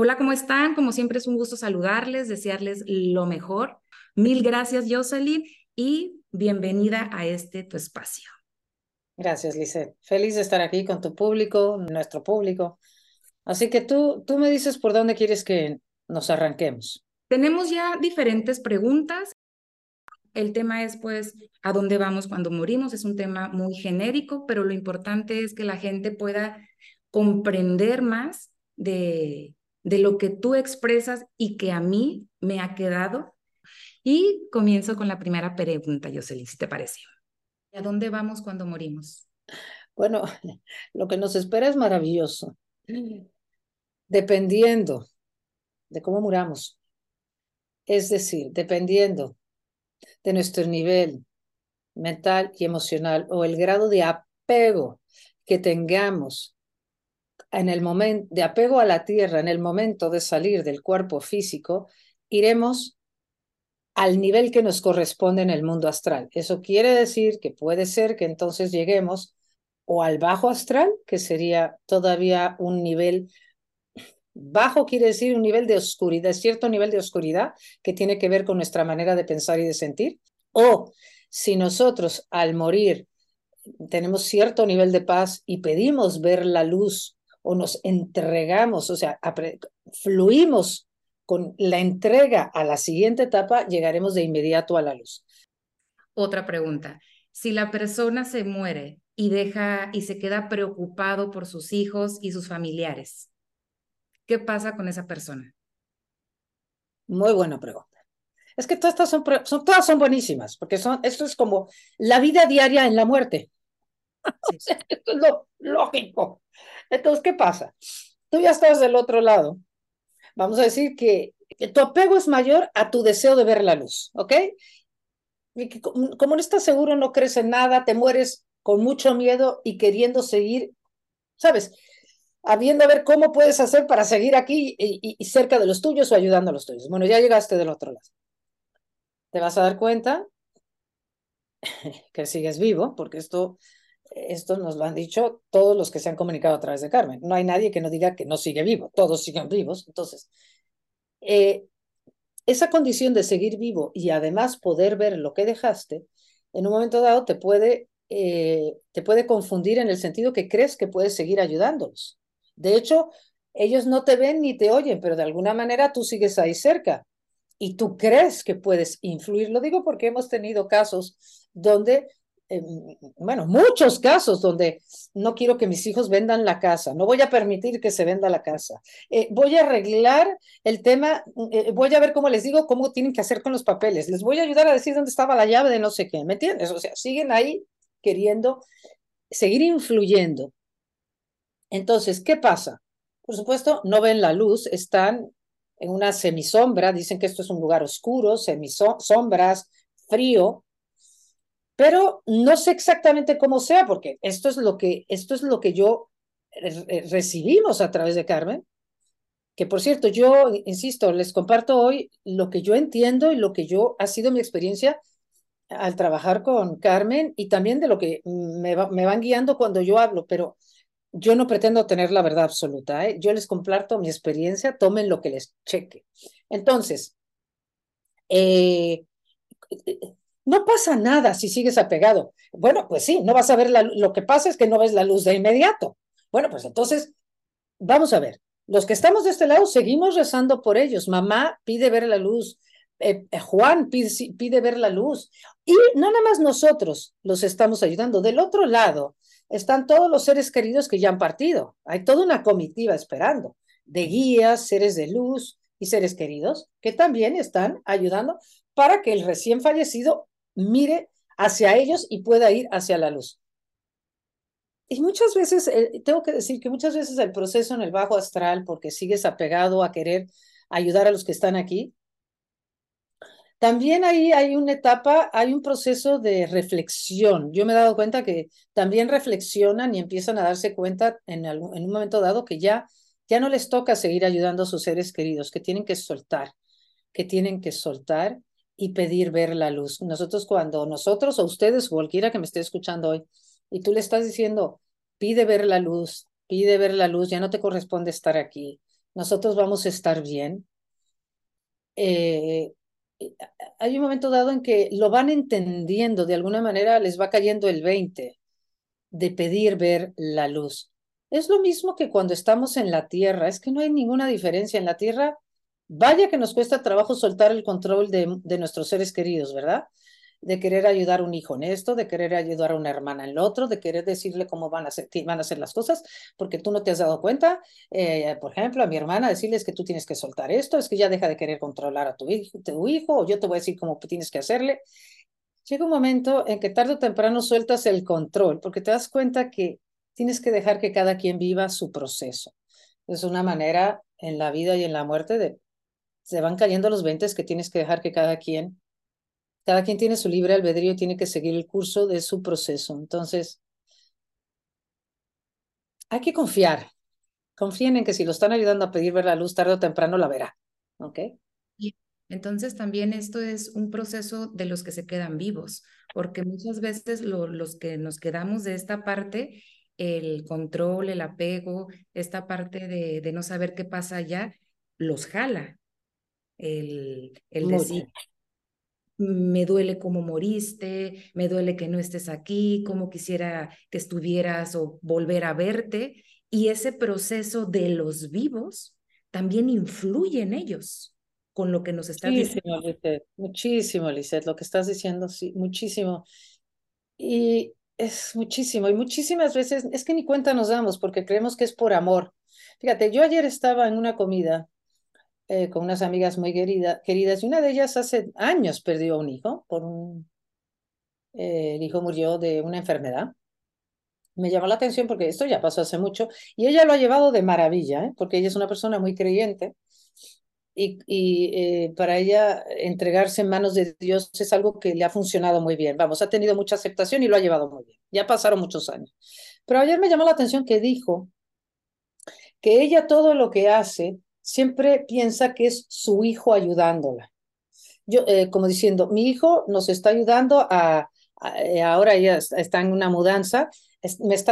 Hola, ¿cómo están? Como siempre es un gusto saludarles, desearles lo mejor. Mil gracias, Jocelyn, y bienvenida a este tu espacio. Gracias, Lizeth. Feliz de estar aquí con tu público, nuestro público. Así que tú, tú me dices por dónde quieres que nos arranquemos. Tenemos ya diferentes preguntas. El tema es, pues, ¿a dónde vamos cuando morimos? Es un tema muy genérico, pero lo importante es que la gente pueda comprender más de de lo que tú expresas y que a mí me ha quedado. Y comienzo con la primera pregunta, Jocelyn, si te parece. ¿A dónde vamos cuando morimos? Bueno, lo que nos espera es maravilloso. Dependiendo de cómo muramos. Es decir, dependiendo de nuestro nivel mental y emocional o el grado de apego que tengamos en el momento de apego a la tierra, en el momento de salir del cuerpo físico, iremos al nivel que nos corresponde en el mundo astral. Eso quiere decir que puede ser que entonces lleguemos o al bajo astral, que sería todavía un nivel bajo, quiere decir un nivel de oscuridad, cierto nivel de oscuridad que tiene que ver con nuestra manera de pensar y de sentir, o si nosotros al morir tenemos cierto nivel de paz y pedimos ver la luz o nos entregamos, o sea, fluimos con la entrega a la siguiente etapa, llegaremos de inmediato a la luz. Otra pregunta. Si la persona se muere y deja y se queda preocupado por sus hijos y sus familiares, ¿qué pasa con esa persona? Muy buena pregunta. Es que todas estas son, son todas son buenísimas, porque son, esto es como la vida diaria en la muerte. esto es lo lógico. Entonces, ¿qué pasa? Tú ya estás del otro lado. Vamos a decir que, tu apego es mayor a tu deseo de ver la luz, ¿ok? Y que como no estás seguro, no crees en nada, te mueres con mucho miedo y queriendo seguir, ¿sabes? Habiendo a ver cómo puedes hacer para seguir aquí y, y cerca de los tuyos o ayudando a los tuyos. Bueno, ya llegaste del otro lado. Te vas a dar cuenta que sigues vivo, porque esto esto nos lo han dicho todos los que se han comunicado a través de Carmen. No hay nadie que no diga que no sigue vivo, todos siguen vivos. Entonces, eh, esa condición de seguir vivo y además poder ver lo que dejaste, en un momento dado te puede, eh, te puede confundir en el sentido que crees que puedes seguir ayudándolos. De hecho, ellos no te ven ni te oyen, pero de alguna manera tú sigues ahí cerca y tú crees que puedes influir. Lo digo porque hemos tenido casos donde bueno, muchos casos donde no quiero que mis hijos vendan la casa, no voy a permitir que se venda la casa, eh, voy a arreglar el tema, eh, voy a ver cómo les digo cómo tienen que hacer con los papeles, les voy a ayudar a decir dónde estaba la llave de no sé qué, ¿me entiendes? O sea, siguen ahí queriendo seguir influyendo. Entonces, ¿qué pasa? Por supuesto, no ven la luz, están en una semisombra, dicen que esto es un lugar oscuro, semisombras, frío, pero no sé exactamente cómo sea, porque esto es lo que, esto es lo que yo recibimos a través de Carmen, que por cierto, yo, insisto, les comparto hoy lo que yo entiendo y lo que yo ha sido mi experiencia al trabajar con Carmen y también de lo que me, me van guiando cuando yo hablo, pero yo no pretendo tener la verdad absoluta, ¿eh? yo les comparto mi experiencia, tomen lo que les cheque. Entonces, eh, no pasa nada si sigues apegado. Bueno, pues sí, no vas a ver la, lo que pasa es que no ves la luz de inmediato. Bueno, pues entonces, vamos a ver. Los que estamos de este lado seguimos rezando por ellos. Mamá pide ver la luz. Eh, eh, Juan pide, pide ver la luz. Y no nada más nosotros los estamos ayudando. Del otro lado están todos los seres queridos que ya han partido. Hay toda una comitiva esperando de guías, seres de luz y seres queridos que también están ayudando para que el recién fallecido mire hacia ellos y pueda ir hacia la luz. Y muchas veces, eh, tengo que decir que muchas veces el proceso en el bajo astral, porque sigues apegado a querer ayudar a los que están aquí. También ahí hay una etapa, hay un proceso de reflexión. Yo me he dado cuenta que también reflexionan y empiezan a darse cuenta en, algún, en un momento dado que ya, ya no les toca seguir ayudando a sus seres queridos, que tienen que soltar, que tienen que soltar y pedir ver la luz. Nosotros cuando nosotros o ustedes, cualquiera que me esté escuchando hoy, y tú le estás diciendo, pide ver la luz, pide ver la luz, ya no te corresponde estar aquí, nosotros vamos a estar bien. Eh, hay un momento dado en que lo van entendiendo, de alguna manera les va cayendo el 20 de pedir ver la luz. Es lo mismo que cuando estamos en la tierra, es que no hay ninguna diferencia. En la tierra Vaya que nos cuesta trabajo soltar el control de, nuestros seres queridos, ¿verdad? De querer ayudar a un hijo en esto, de querer ayudar a una hermana en lo otro, de querer decirle cómo van a hacer, van a hacer las cosas, porque tú no te has dado cuenta. Eh, por ejemplo, a mi hermana decirles que tú tienes que soltar esto, es que ya deja de querer controlar a tu hijo, tu hijo o yo te voy a decir cómo tienes que hacerle. Llega un momento en que tarde o temprano sueltas el control, porque te das cuenta que tienes que dejar que cada quien viva su proceso. Es una manera en la vida y en la muerte de se van cayendo los 20 que tienes que dejar que cada quien, cada quien tiene su libre albedrío y tiene que seguir el curso de su proceso. Entonces, hay que confiar. Confíen en que si lo están ayudando a pedir ver la luz, tarde o temprano la verá. ¿Ok? Entonces también esto es un proceso de los que se quedan vivos, porque muchas veces los que nos quedamos de esta parte, el control, el apego, esta parte de, de no saber qué pasa allá, los jala el, el decir, me duele cómo moriste, me duele que no estés aquí, cómo quisiera que estuvieras o volver a verte. Y ese proceso de los vivos también influye en ellos con lo que nos estás diciendo. muchísimo, Lizeth, lo que estás diciendo, sí, muchísimo. Y es muchísimo, y muchísimas veces es que ni cuenta nos damos porque creemos que es por amor. Fíjate, yo ayer estaba en una comida eh, con unas amigas muy queridas y una de ellas hace años perdió un hijo, por un, eh, el hijo murió de una enfermedad. Me llamó la atención porque esto ya pasó hace mucho y ella lo ha llevado de maravilla, ¿eh? porque ella es una persona muy creyente y para ella entregarse en manos de Dios es algo que le ha funcionado muy bien. Vamos, ha tenido mucha aceptación y lo ha llevado muy bien. Ya pasaron muchos años. Pero ayer me llamó la atención que dijo que ella todo lo que hace siempre piensa que es su hijo ayudándola. Yo, eh, como diciendo, mi hijo nos está ayudando a, eh, ahora ella está en una mudanza,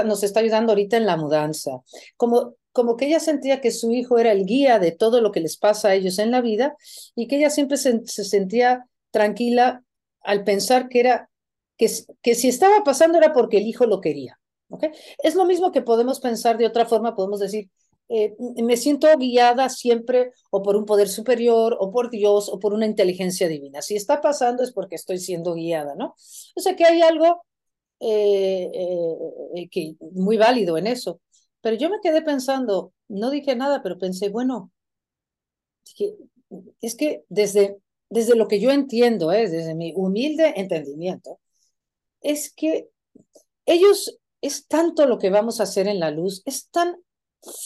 nos está ayudando ahorita en la mudanza. Como, como que ella sentía que su hijo era el guía de todo lo que les pasa a ellos en la vida y que ella siempre se, sentía tranquila al pensar que era que, que si estaba pasando era porque el hijo lo quería. ¿okay? Es lo mismo que podemos pensar de otra forma, podemos decir, eh, me siento guiada siempre o por un poder superior o por Dios o por una inteligencia divina. Si está pasando es porque estoy siendo guiada, ¿no? O sea que hay algo eh, eh, que, muy válido en eso. Pero yo me quedé pensando, no dije nada, pero pensé, bueno, es que desde, desde lo que yo entiendo, desde mi humilde entendimiento, es que ellos es tanto lo que vamos a hacer en la luz, es tan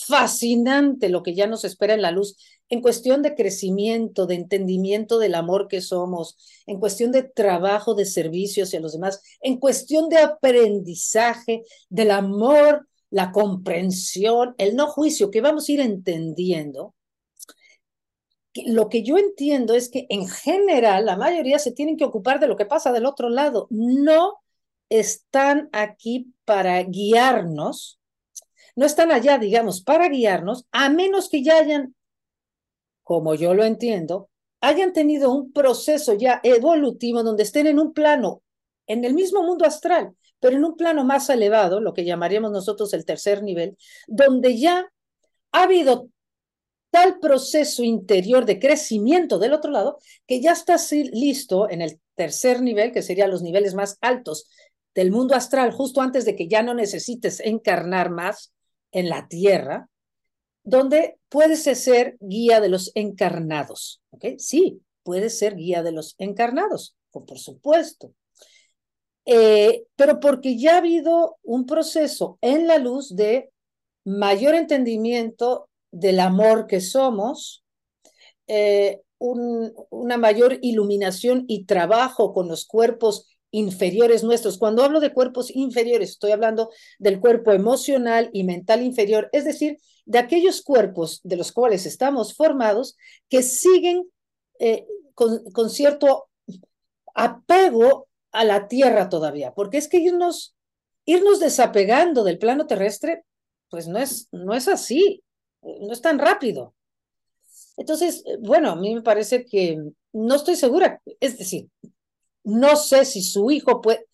fascinante lo que ya nos espera en la luz en cuestión de crecimiento, de entendimiento del amor que somos, en cuestión de trabajo, de servicio hacia los demás, en cuestión de aprendizaje, del amor, la comprensión, el no juicio, que vamos a ir entendiendo. Lo que yo entiendo es que en general la mayoría se tienen que ocupar de lo que pasa del otro lado, no están aquí para guiarnos no están allá, digamos, para guiarnos, a menos que ya hayan, como yo lo entiendo, hayan tenido un proceso ya evolutivo donde estén en un plano, en el mismo mundo astral, pero en un plano más elevado, lo que llamaríamos nosotros el tercer nivel, donde ya ha habido tal proceso interior de crecimiento del otro lado que ya está listo en el tercer nivel, que serían los niveles más altos del mundo astral, justo antes de que ya no necesites encarnar más, en la tierra, donde puedes ser guía de los encarnados. ¿ok? Sí, puedes ser guía de los encarnados, por supuesto. Eh, pero porque ya ha habido un proceso en la luz de mayor entendimiento del amor que somos, eh, un, una mayor iluminación y trabajo con los cuerpos inferiores nuestros. Cuando hablo de cuerpos inferiores, estoy hablando del cuerpo emocional y mental inferior, es decir, de aquellos cuerpos de los cuales estamos formados que siguen eh, con, con, cierto apego a la tierra todavía, porque es que irnos, irnos desapegando del plano terrestre, pues no es, no es así, no es tan rápido. Entonces, bueno, a mí me parece que no estoy segura, es decir, no sé si su hijo puede,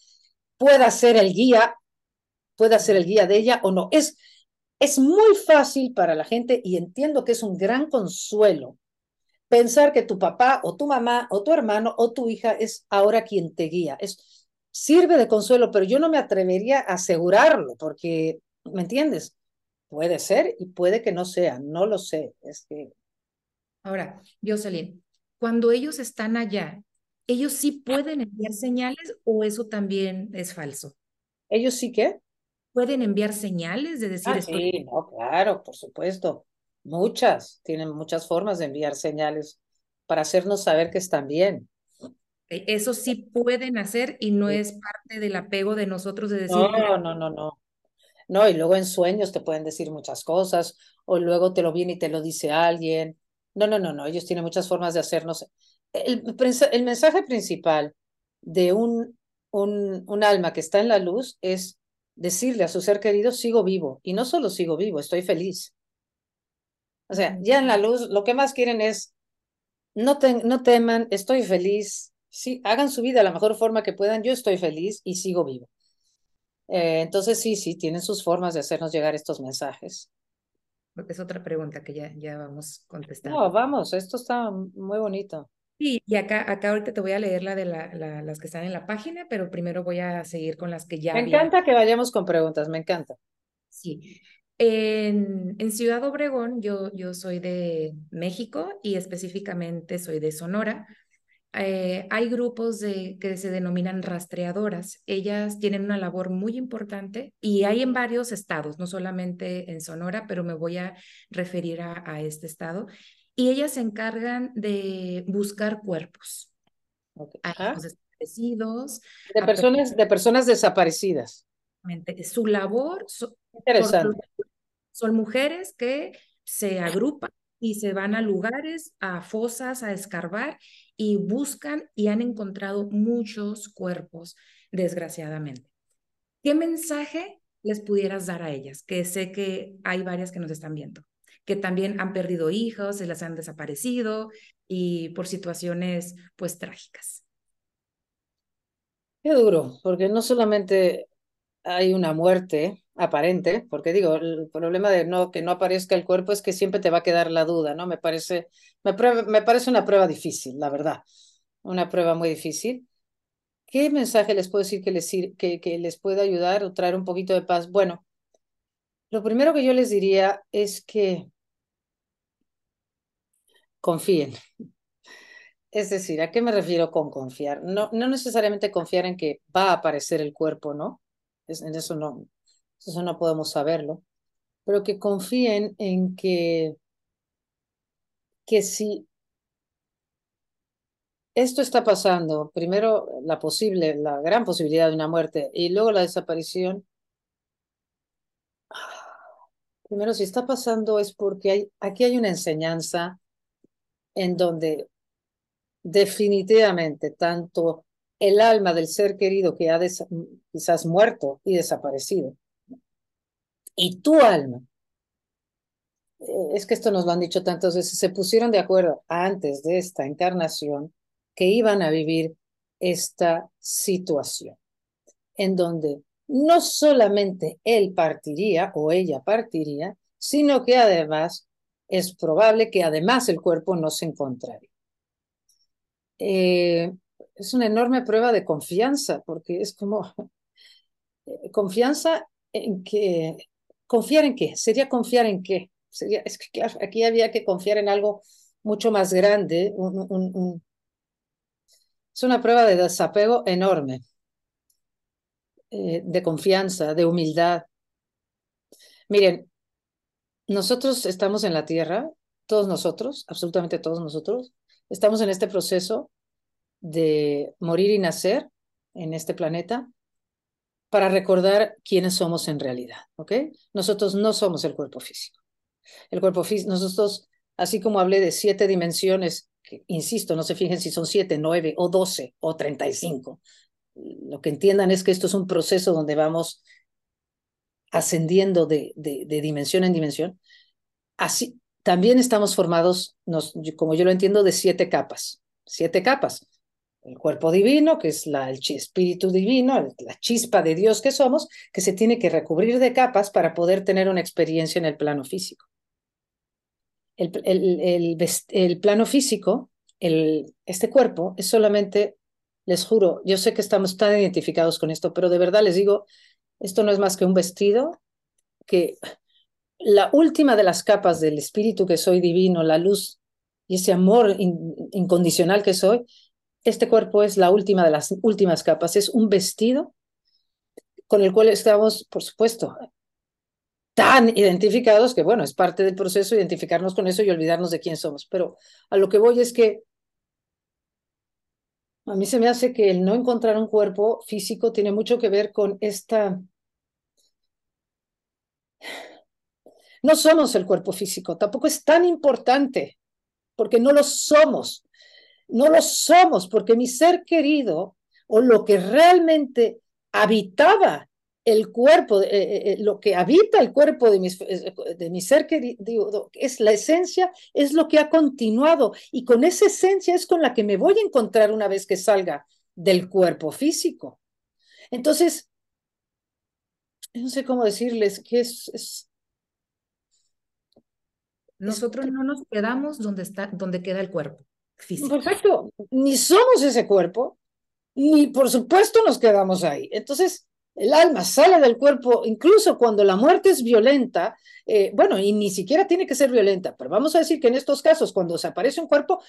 pueda ser el guía, pueda ser el guía de ella o no. Es, es muy fácil para la gente y entiendo que es un gran consuelo pensar que tu papá o tu mamá o tu hermano o tu hija es ahora quien te guía. Es, sirve de consuelo, pero yo no me atrevería a asegurarlo porque, ¿me entiendes? Puede ser y puede que no sea, no lo sé. Es que... Ahora, Jocelyn, cuando ellos están allá, ¿ellos sí pueden enviar señales o eso también es falso? ¿Ellos sí qué? ¿Pueden enviar señales de decir ah, esto? Sí, no, claro, por supuesto. Muchas, tienen muchas formas de enviar señales para hacernos saber que están bien. E, eso sí pueden hacer y no es parte del apego de nosotros de decir. No, no, no, no. No, y luego en sueños te pueden decir muchas cosas, o luego te lo viene y te lo dice alguien. No, no, no, no. Ellos tienen muchas formas de hacernos el, el mensaje principal de un, un, un alma que está en la luz es decirle a su ser querido, sigo vivo. Y no solo sigo vivo, estoy feliz. O sea, ya en la luz lo que más quieren es, no, te, no teman, estoy feliz. Sí, hagan su vida de la mejor forma que puedan, yo estoy feliz y sigo vivo. Eh, entonces sí, sí, tienen sus formas de hacernos llegar estos mensajes. Es otra pregunta que ya, ya vamos contestando. No, vamos, esto está muy bonito. Sí, y acá, acá ahorita te voy a leer la de la, la, las que están en la página, pero primero voy a seguir con las que ya. Me encanta que vayamos con preguntas, me encanta. Sí. En, en Ciudad Obregón, yo, yo soy de México y específicamente soy de Sonora. Eh, hay grupos de, que se denominan rastreadoras. Ellas tienen una labor muy importante y hay en varios estados, no solamente en Sonora, pero me voy a referir a, a este estado y ellas se encargan de buscar cuerpos. Okay. desaparecidos. De personas, de personas desaparecidas. Su labor son, Interesante. son mujeres que se agrupan y se van a lugares, a fosas, a escarbar y buscan y han encontrado muchos cuerpos, desgraciadamente. ¿Qué mensaje les pudieras dar a ellas? Que sé que hay varias que nos están viendo que también han perdido hijos, se las han desaparecido y por situaciones pues trágicas. Qué duro, porque no solamente hay una muerte aparente, porque digo, el problema de no que no aparezca el cuerpo es que siempre te va a quedar la duda, ¿no? Me parece me, me parece una prueba difícil, la verdad. Una prueba muy difícil. ¿Qué mensaje les puedo decir que les, que, que les pueda ayudar o traer un poquito de paz? Bueno, lo primero que yo les diría es que confíen. Es decir, ¿a qué me refiero con confiar? No, no necesariamente confiar en que va a aparecer el cuerpo, ¿no? Es, en eso no, eso no podemos saberlo, pero que confíen en que, que si esto está pasando, primero la posible, la gran posibilidad de una muerte y luego la desaparición, primero si está pasando es porque hay, aquí hay una enseñanza en donde definitivamente tanto el alma del ser querido que ha quizás muerto y desaparecido, y tu alma, eh, es que esto nos lo han dicho tantas veces, se pusieron de acuerdo antes de esta encarnación que iban a vivir esta situación, en donde no solamente él partiría o ella partiría, sino que además es probable que además el cuerpo no se encontraría. Eh, es una enorme prueba de confianza, porque es como eh, confianza en que, confiar en qué, sería confiar en qué, sería, es que aquí había que confiar en algo mucho más grande, es una prueba de desapego enorme, eh, de confianza, de humildad. Miren, nosotros estamos en la tierra todos nosotros, absolutamente todos nosotros, estamos en este proceso de morir y nacer en este planeta para recordar quiénes somos en realidad, ¿ok? Nosotros no somos el cuerpo físico. El cuerpo físico, nosotros, así como hablé de siete dimensiones, que, insisto, no se fijen si son siete, nueve o doce o treinta y cinco. Lo que entiendan es que esto es un proceso donde vamos ascendiendo de, de, dimensión en dimensión. Así, también estamos formados, nos, como yo lo entiendo, de siete capas. Siete capas el cuerpo divino, que es la, el espíritu divino, la chispa de Dios que somos, que se tiene que recubrir de capas para poder tener una experiencia en el plano físico. El, el, el, plano físico, este cuerpo, es solamente, les juro, yo sé que estamos tan identificados con esto, pero de verdad les digo, esto no es más que un vestido que la última de las capas del espíritu que soy divino, la luz y ese amor incondicional que soy, este cuerpo es la última de las últimas capas, es un vestido con el cual estamos, por supuesto, tan identificados que, bueno, es parte del proceso identificarnos con eso y olvidarnos de quién somos. Pero a lo que voy es que a mí se me hace que el no encontrar un cuerpo físico tiene mucho que ver con esta... No somos el cuerpo físico, tampoco es tan importante, porque no lo somos. No lo somos porque mi ser querido o lo que realmente habitaba el cuerpo, eh, eh, eh, lo que habita el cuerpo de, de mi ser querido, es la esencia, es lo que ha continuado y con esa esencia es con la que me voy a encontrar una vez que salga del cuerpo físico. Entonces, no sé cómo decirles que es, es nosotros no nos quedamos donde está, donde queda el cuerpo. Perfecto, ni somos ese cuerpo, ni por supuesto nos quedamos ahí. Entonces, el alma sale del cuerpo, incluso cuando la muerte es violenta, eh, bueno, y ni siquiera tiene que ser violenta, pero vamos a decir que en estos casos, cuando desaparece un cuerpo,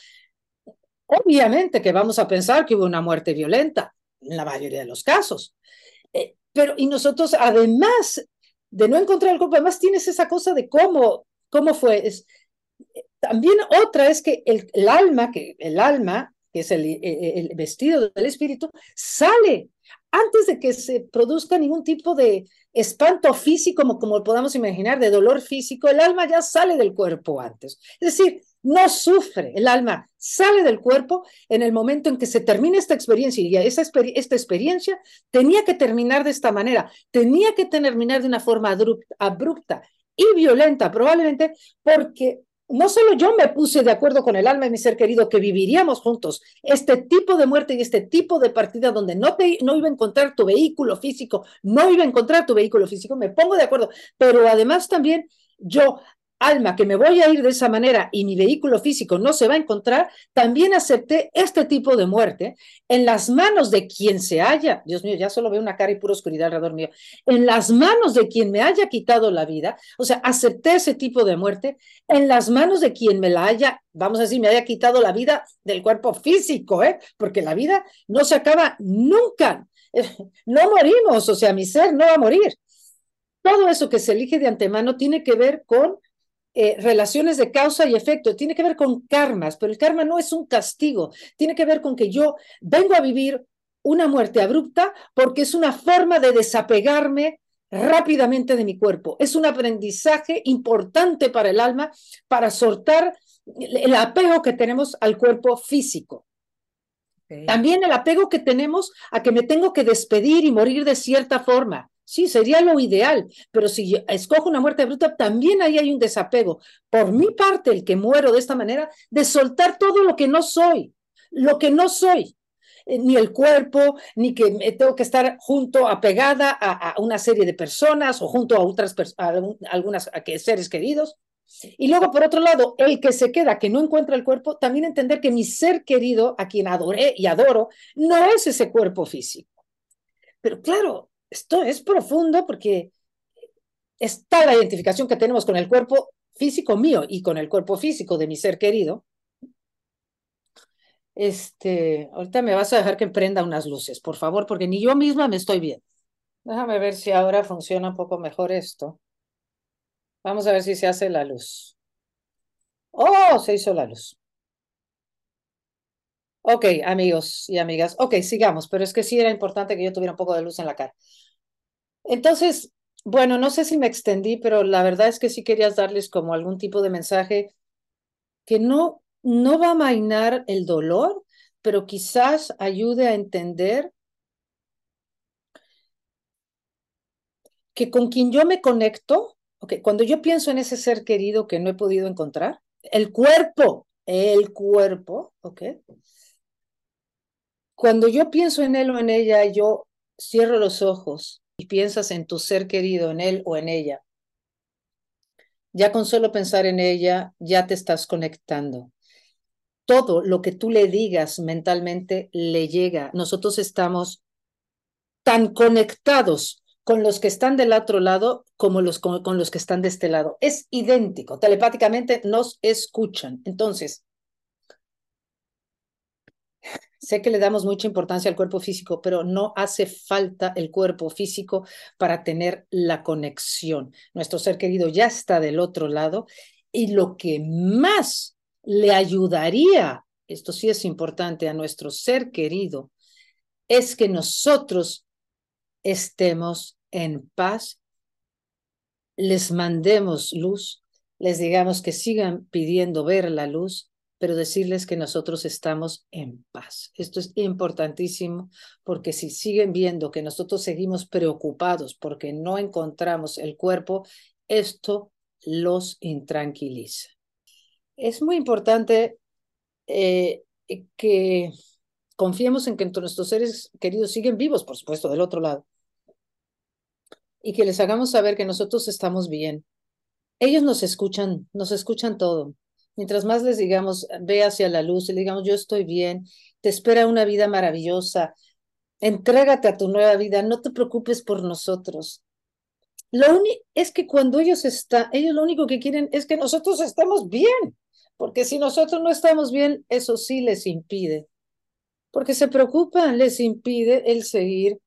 obviamente que vamos a pensar que hubo una muerte violenta, en la mayoría de los casos. Eh, pero, y nosotros, además de no encontrar el cuerpo, además tienes esa cosa de cómo, cómo fue. Es, también otra es que el, alma, que el alma, que es el, vestido del espíritu, sale antes de que se produzca ningún tipo de espanto físico, como, podamos imaginar, de dolor físico, el alma ya sale del cuerpo antes. Es decir, no sufre, el alma sale del cuerpo en el momento en que se termina esta experiencia y esa esta experiencia tenía que terminar de esta manera, tenía que terminar de una forma abrupta y violenta, probablemente porque no solo yo me puse de acuerdo con el alma de mi ser querido que viviríamos juntos. Este tipo de muerte y este tipo de partida donde no, te, no iba a encontrar tu vehículo físico, no iba a encontrar tu vehículo físico, me pongo de acuerdo, pero además también yo alma, que me voy a ir de esa manera y mi vehículo físico no se va a encontrar, también acepté este tipo de muerte en las manos de quien se haya, Dios mío, ya solo veo una cara y pura oscuridad alrededor mío, en las manos de quien me haya quitado la vida, o sea, acepté ese tipo de muerte en las manos de quien me la haya, vamos a decir, me haya quitado la vida del cuerpo físico, ¿eh? porque la vida no se acaba nunca, no morimos, o sea, mi ser no va a morir. Todo eso que se elige de antemano tiene que ver con eh, relaciones de causa y efecto, tiene que ver con karmas, pero el karma no es un castigo, tiene que ver con que yo vengo a vivir una muerte abrupta porque es una forma de desapegarme rápidamente de mi cuerpo. Es un aprendizaje importante para el alma para soltar el apego que tenemos al cuerpo físico. También el apego que tenemos a que me tengo que despedir y morir de cierta forma. Sí, sería lo ideal, pero si escojo una muerte bruta, también ahí hay un desapego. Por mi parte, el que muero de esta manera, de soltar todo lo que no soy, lo que no soy, eh, ni el cuerpo, ni que tengo que estar junto, apegada a, a una serie de personas o junto a otras a algunas a que, seres queridos. Y luego, por otro lado, el que se queda, que no encuentra el cuerpo, también entender que mi ser querido, a quien adoré y adoro, no es ese cuerpo físico. Pero claro, esto es profundo porque está la identificación que tenemos con el cuerpo físico mío y con el cuerpo físico de mi ser querido. Este, ahorita me vas a dejar que prenda unas luces, por favor, porque ni yo misma me estoy viendo. Déjame ver si ahora funciona un poco mejor esto. Vamos a ver si se hace la luz. Oh, se hizo la luz. Ok, amigos y amigas. Ok, sigamos, pero es que sí era importante que yo tuviera un poco de luz en la cara. Entonces, bueno, no sé si me extendí, pero la verdad es que sí querías darles como algún tipo de mensaje que no, no va a mainar el dolor, pero quizás ayude a entender que con quien yo me conecto, okay, cuando yo pienso en ese ser querido que no he podido encontrar, el cuerpo, el cuerpo, ¿ok? Cuando yo pienso en él o en ella, yo cierro los ojos y piensas en tu ser querido, en él o en ella. Ya con solo pensar en ella, ya te estás conectando. Todo lo que tú le digas mentalmente le llega. Nosotros estamos tan conectados con los que están del otro lado como con, los que están de este lado. Es idéntico, telepáticamente nos escuchan. Entonces, sé que le damos mucha importancia al cuerpo físico, pero no hace falta el cuerpo físico para tener la conexión. Nuestro ser querido ya está del otro lado y lo que más le ayudaría, esto sí es importante, a nuestro ser querido, es que nosotros estemos en paz, les mandemos luz, les digamos que sigan pidiendo ver la luz, pero decirles que nosotros estamos en paz. Esto es importantísimo porque si siguen viendo que nosotros seguimos preocupados porque no encontramos el cuerpo, esto los intranquiliza. Es muy importante eh, que confiemos en que nuestros seres queridos siguen vivos, por supuesto, del otro lado y que les hagamos saber que nosotros estamos bien. Ellos nos escuchan, nos escuchan todo. Mientras más les digamos, ve hacia la luz y le digamos, yo estoy bien, te espera una vida maravillosa, entrégate a tu nueva vida, no te preocupes por nosotros. Lo único es que cuando ellos están, ellos lo único que quieren es que nosotros estemos bien, porque si nosotros no estamos bien, eso sí les impide, porque se preocupan, les impide el seguir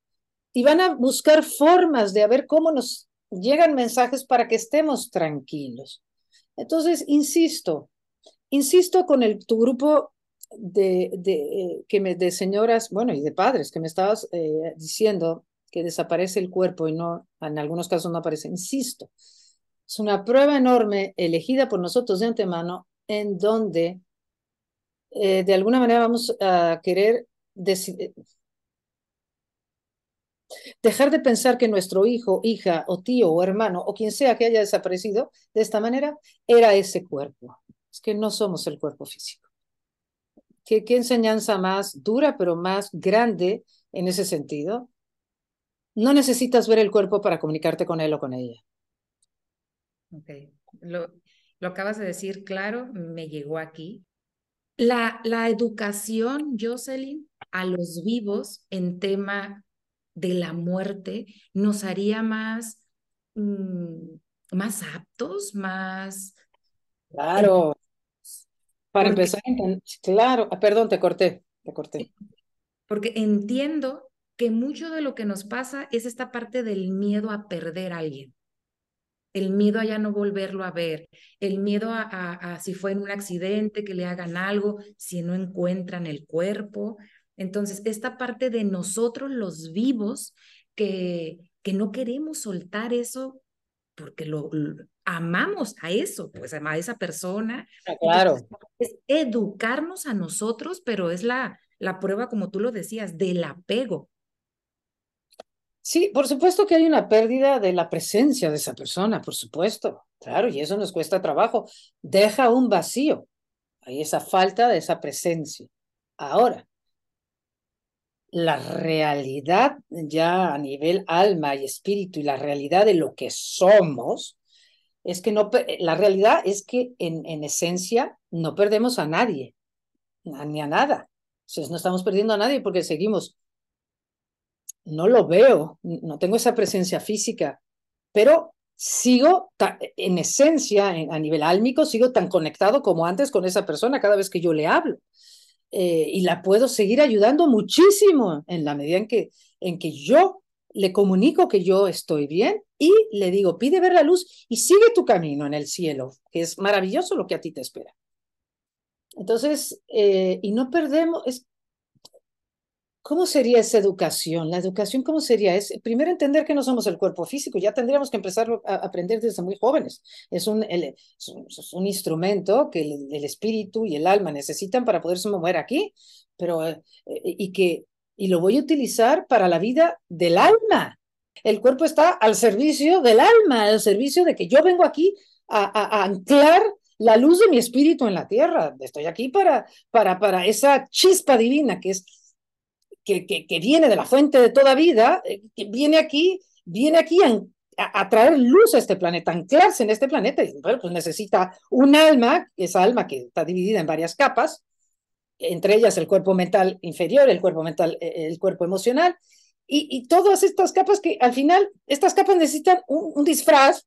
y van a buscar formas de ver cómo nos llegan mensajes para que estemos tranquilos. Entonces, insisto, insisto con el, tu grupo de, de, que me, de señoras, bueno, y de padres que me estabas eh, diciendo que desaparece el cuerpo y no, en algunos casos no aparece. Insisto, es una prueba enorme elegida por nosotros de antemano en donde eh, de alguna manera vamos a querer Dejar de pensar que nuestro hijo, hija o tío o hermano o quien sea que haya desaparecido de esta manera era ese cuerpo. Es que no somos el cuerpo físico. ¿Qué, qué enseñanza más dura pero más grande en ese sentido? No necesitas ver el cuerpo para comunicarte con él o con ella. Ok, lo, lo acabas de decir claro, me llegó aquí. La, la educación, Jocelyn, a los vivos en tema de la muerte nos haría más, mm, más aptos, más... Claro. Para empezar, claro, ah, perdón, te corté, te corté. Porque entiendo que mucho de lo que nos pasa es esta parte del miedo a perder a alguien, el miedo a ya no volverlo a ver, el miedo a, a si fue en un accidente, que le hagan algo, si no encuentran el cuerpo, entonces, esta parte de nosotros los vivos que, que no queremos soltar eso porque lo, amamos a eso, pues a esa persona. Ah, claro. es educarnos a nosotros, pero es la, la prueba, como tú lo decías, del apego. Sí, por supuesto que hay una pérdida de la presencia de esa persona, por supuesto, claro, y eso nos cuesta trabajo. Deja un vacío, hay esa falta de esa presencia. Ahora, la realidad ya a nivel alma y espíritu y la realidad de lo que somos, es que no, la realidad es que en, en esencia no perdemos a nadie, ni a nada. no estamos perdiendo a nadie porque seguimos. No lo veo, no tengo esa presencia física, pero sigo en esencia, a nivel álmico, sigo tan conectado como antes con esa persona cada vez que yo le hablo. Eh, y la puedo seguir ayudando muchísimo en la medida en que, en que yo le comunico que yo estoy bien y le digo, pide ver la luz y sigue tu camino en el cielo, que es maravilloso lo que a ti te espera. Entonces, eh, y no perdemos, ¿cómo sería esa educación? La educación, ¿cómo sería? Es primero entender que no somos el cuerpo físico, ya tendríamos que empezar a aprender desde muy jóvenes. Es un, es un, instrumento que el, el, espíritu y el alma necesitan para poderse mover aquí, pero, eh, y que, y lo voy a utilizar para la vida del alma. El cuerpo está al servicio del alma, al servicio de que yo vengo aquí a, a anclar la luz de mi espíritu en la tierra. Estoy aquí para, para, para esa chispa divina que es que, viene de la fuente de toda vida, eh, que viene aquí, viene aquí a, traer luz a este planeta, anclarse en este planeta. Y, bueno, pues necesita un alma, esa alma que está dividida en varias capas, entre ellas el cuerpo mental inferior, el cuerpo mental, eh, el cuerpo emocional, y, y todas estas capas que al final, estas capas necesitan un, disfraz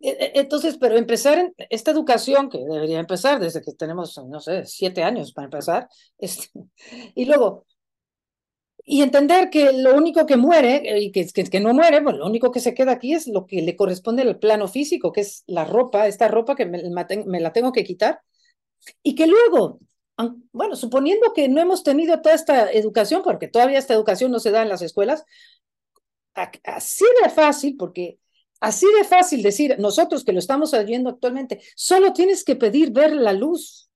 entonces, pero empezar en esta educación, que debería empezar desde que tenemos, no sé, siete años para empezar, este, y luego, y entender que lo único que muere eh, y que, que, que, no muere, bueno, lo único que se queda aquí es lo que le corresponde al plano físico, que es la ropa, esta ropa que me, me la tengo que quitar, y que luego, bueno, suponiendo que no hemos tenido toda esta educación, porque todavía esta educación no se da en las escuelas, así de fácil, porque Así de fácil decir, nosotros que lo estamos viendo actualmente, solo tienes que pedir ver la luz.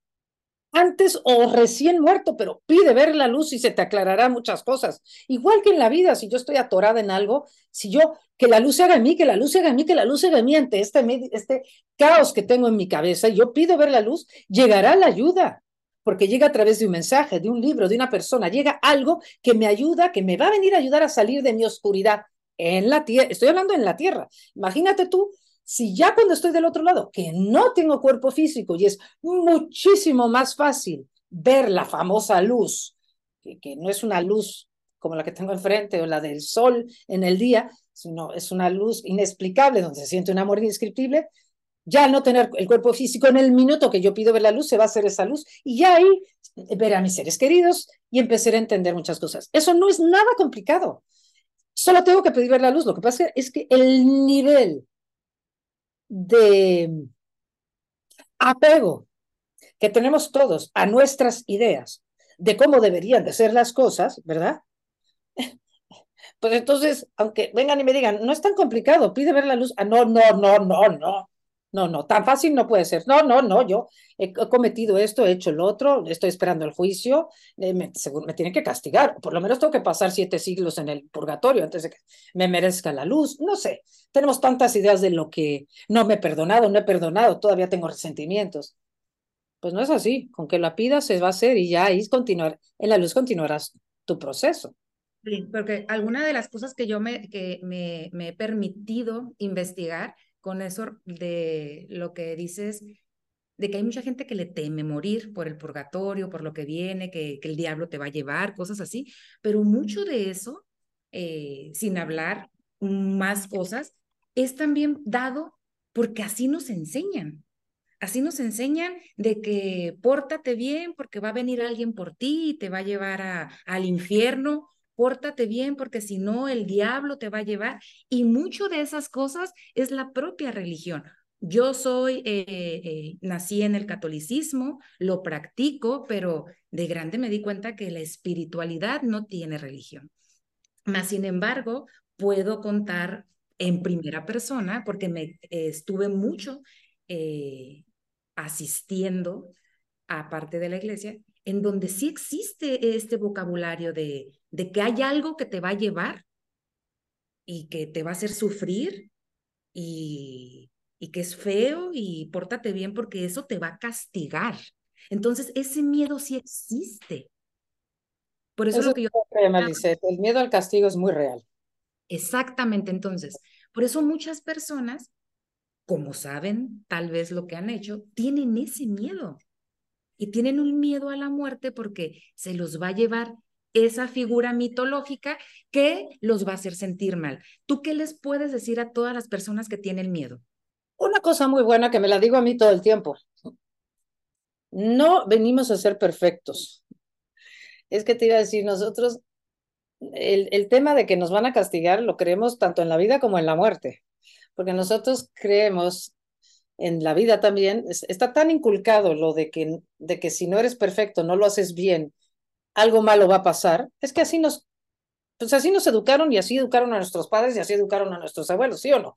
Antes o recién muerto, pero pide ver la luz y se te aclarará muchas cosas. Igual que en la vida, si yo estoy atorada en algo, si yo, que la luz se haga en mí, que la luz se haga en mí, que la luz se haga en mí ante este, este caos que tengo en mi cabeza, yo pido ver la luz, llegará la ayuda porque llega a través de un mensaje, de un libro, de una persona, llega algo que me ayuda, que me va a venir a ayudar a salir de mi oscuridad en la tierra, estoy hablando en la tierra. Imagínate tú, si ya cuando estoy del otro lado, que no tengo cuerpo físico y es muchísimo más fácil ver la famosa luz, que, que no es una luz como la que tengo enfrente o la del sol en el día, sino es una luz inexplicable donde se siente un amor indescriptible, ya no tener el cuerpo físico en el minuto que yo pido ver la luz, se va a hacer esa luz y ya ahí ver a mis seres queridos y empezar a entender muchas cosas. Eso no es nada complicado. Solo tengo que pedir ver la luz. Lo que pasa es que el nivel de apego que tenemos todos a nuestras ideas de cómo deberían de ser las cosas, ¿verdad? Pues entonces, aunque vengan y me digan, no es tan complicado, pide ver la luz. Ah, no, no, no, no, no. No, no, tan fácil no puede ser. No, no, no, yo he cometido esto, he hecho lo otro, estoy esperando el juicio, eh, me, me tienen que castigar, por lo menos tengo que pasar siete siglos en el purgatorio antes de que me merezca la luz, no sé. Tenemos tantas ideas de lo que no me he perdonado, no he perdonado, todavía tengo resentimientos. Pues no es así, con que la pidas se va a hacer y ya ahí continuar, en la luz continuarás tu proceso. Sí, porque alguna de las cosas que yo me, que me, me he permitido investigar con eso de lo que dices, de que hay mucha gente que le teme morir por el purgatorio, por lo que viene, que, el diablo te va a llevar, cosas así, pero mucho de eso, eh, sin hablar más cosas, es también dado porque así nos enseñan. Así nos enseñan de que pórtate bien porque va a venir alguien por ti y te va a llevar a, al infierno pórtate bien porque si no el diablo te va a llevar. Y mucho de esas cosas es la propia religión. Yo soy, eh, eh, nací en el catolicismo, lo practico, pero de grande me di cuenta que la espiritualidad no tiene religión. Más sin embargo, puedo contar en primera persona porque me eh, estuve mucho asistiendo a parte de la iglesia en donde sí existe este vocabulario de de que hay algo que te va a llevar y que te va a hacer sufrir y, y que es feo y pórtate bien porque eso te va a castigar. Entonces, ese miedo sí existe. Por eso, es lo que yo... el miedo al castigo es muy real. Exactamente, entonces, por eso muchas personas, como saben tal vez lo que han hecho, tienen ese miedo. Y tienen un miedo a la muerte porque se los va a llevar esa figura mitológica que los va a hacer sentir mal. ¿Tú qué les puedes decir a todas las personas que tienen miedo? Una cosa muy buena que me la digo a mí todo el tiempo. No venimos a ser perfectos. Es que te iba a decir, nosotros, el, el tema de que nos van a castigar lo creemos tanto en la vida como en la muerte, porque nosotros creemos en la vida también, está tan inculcado lo de que, de que si no eres perfecto, no lo haces bien, algo malo va a pasar, es que así nos, pues así nos educaron y así educaron a nuestros padres y así educaron a nuestros abuelos, ¿sí o no?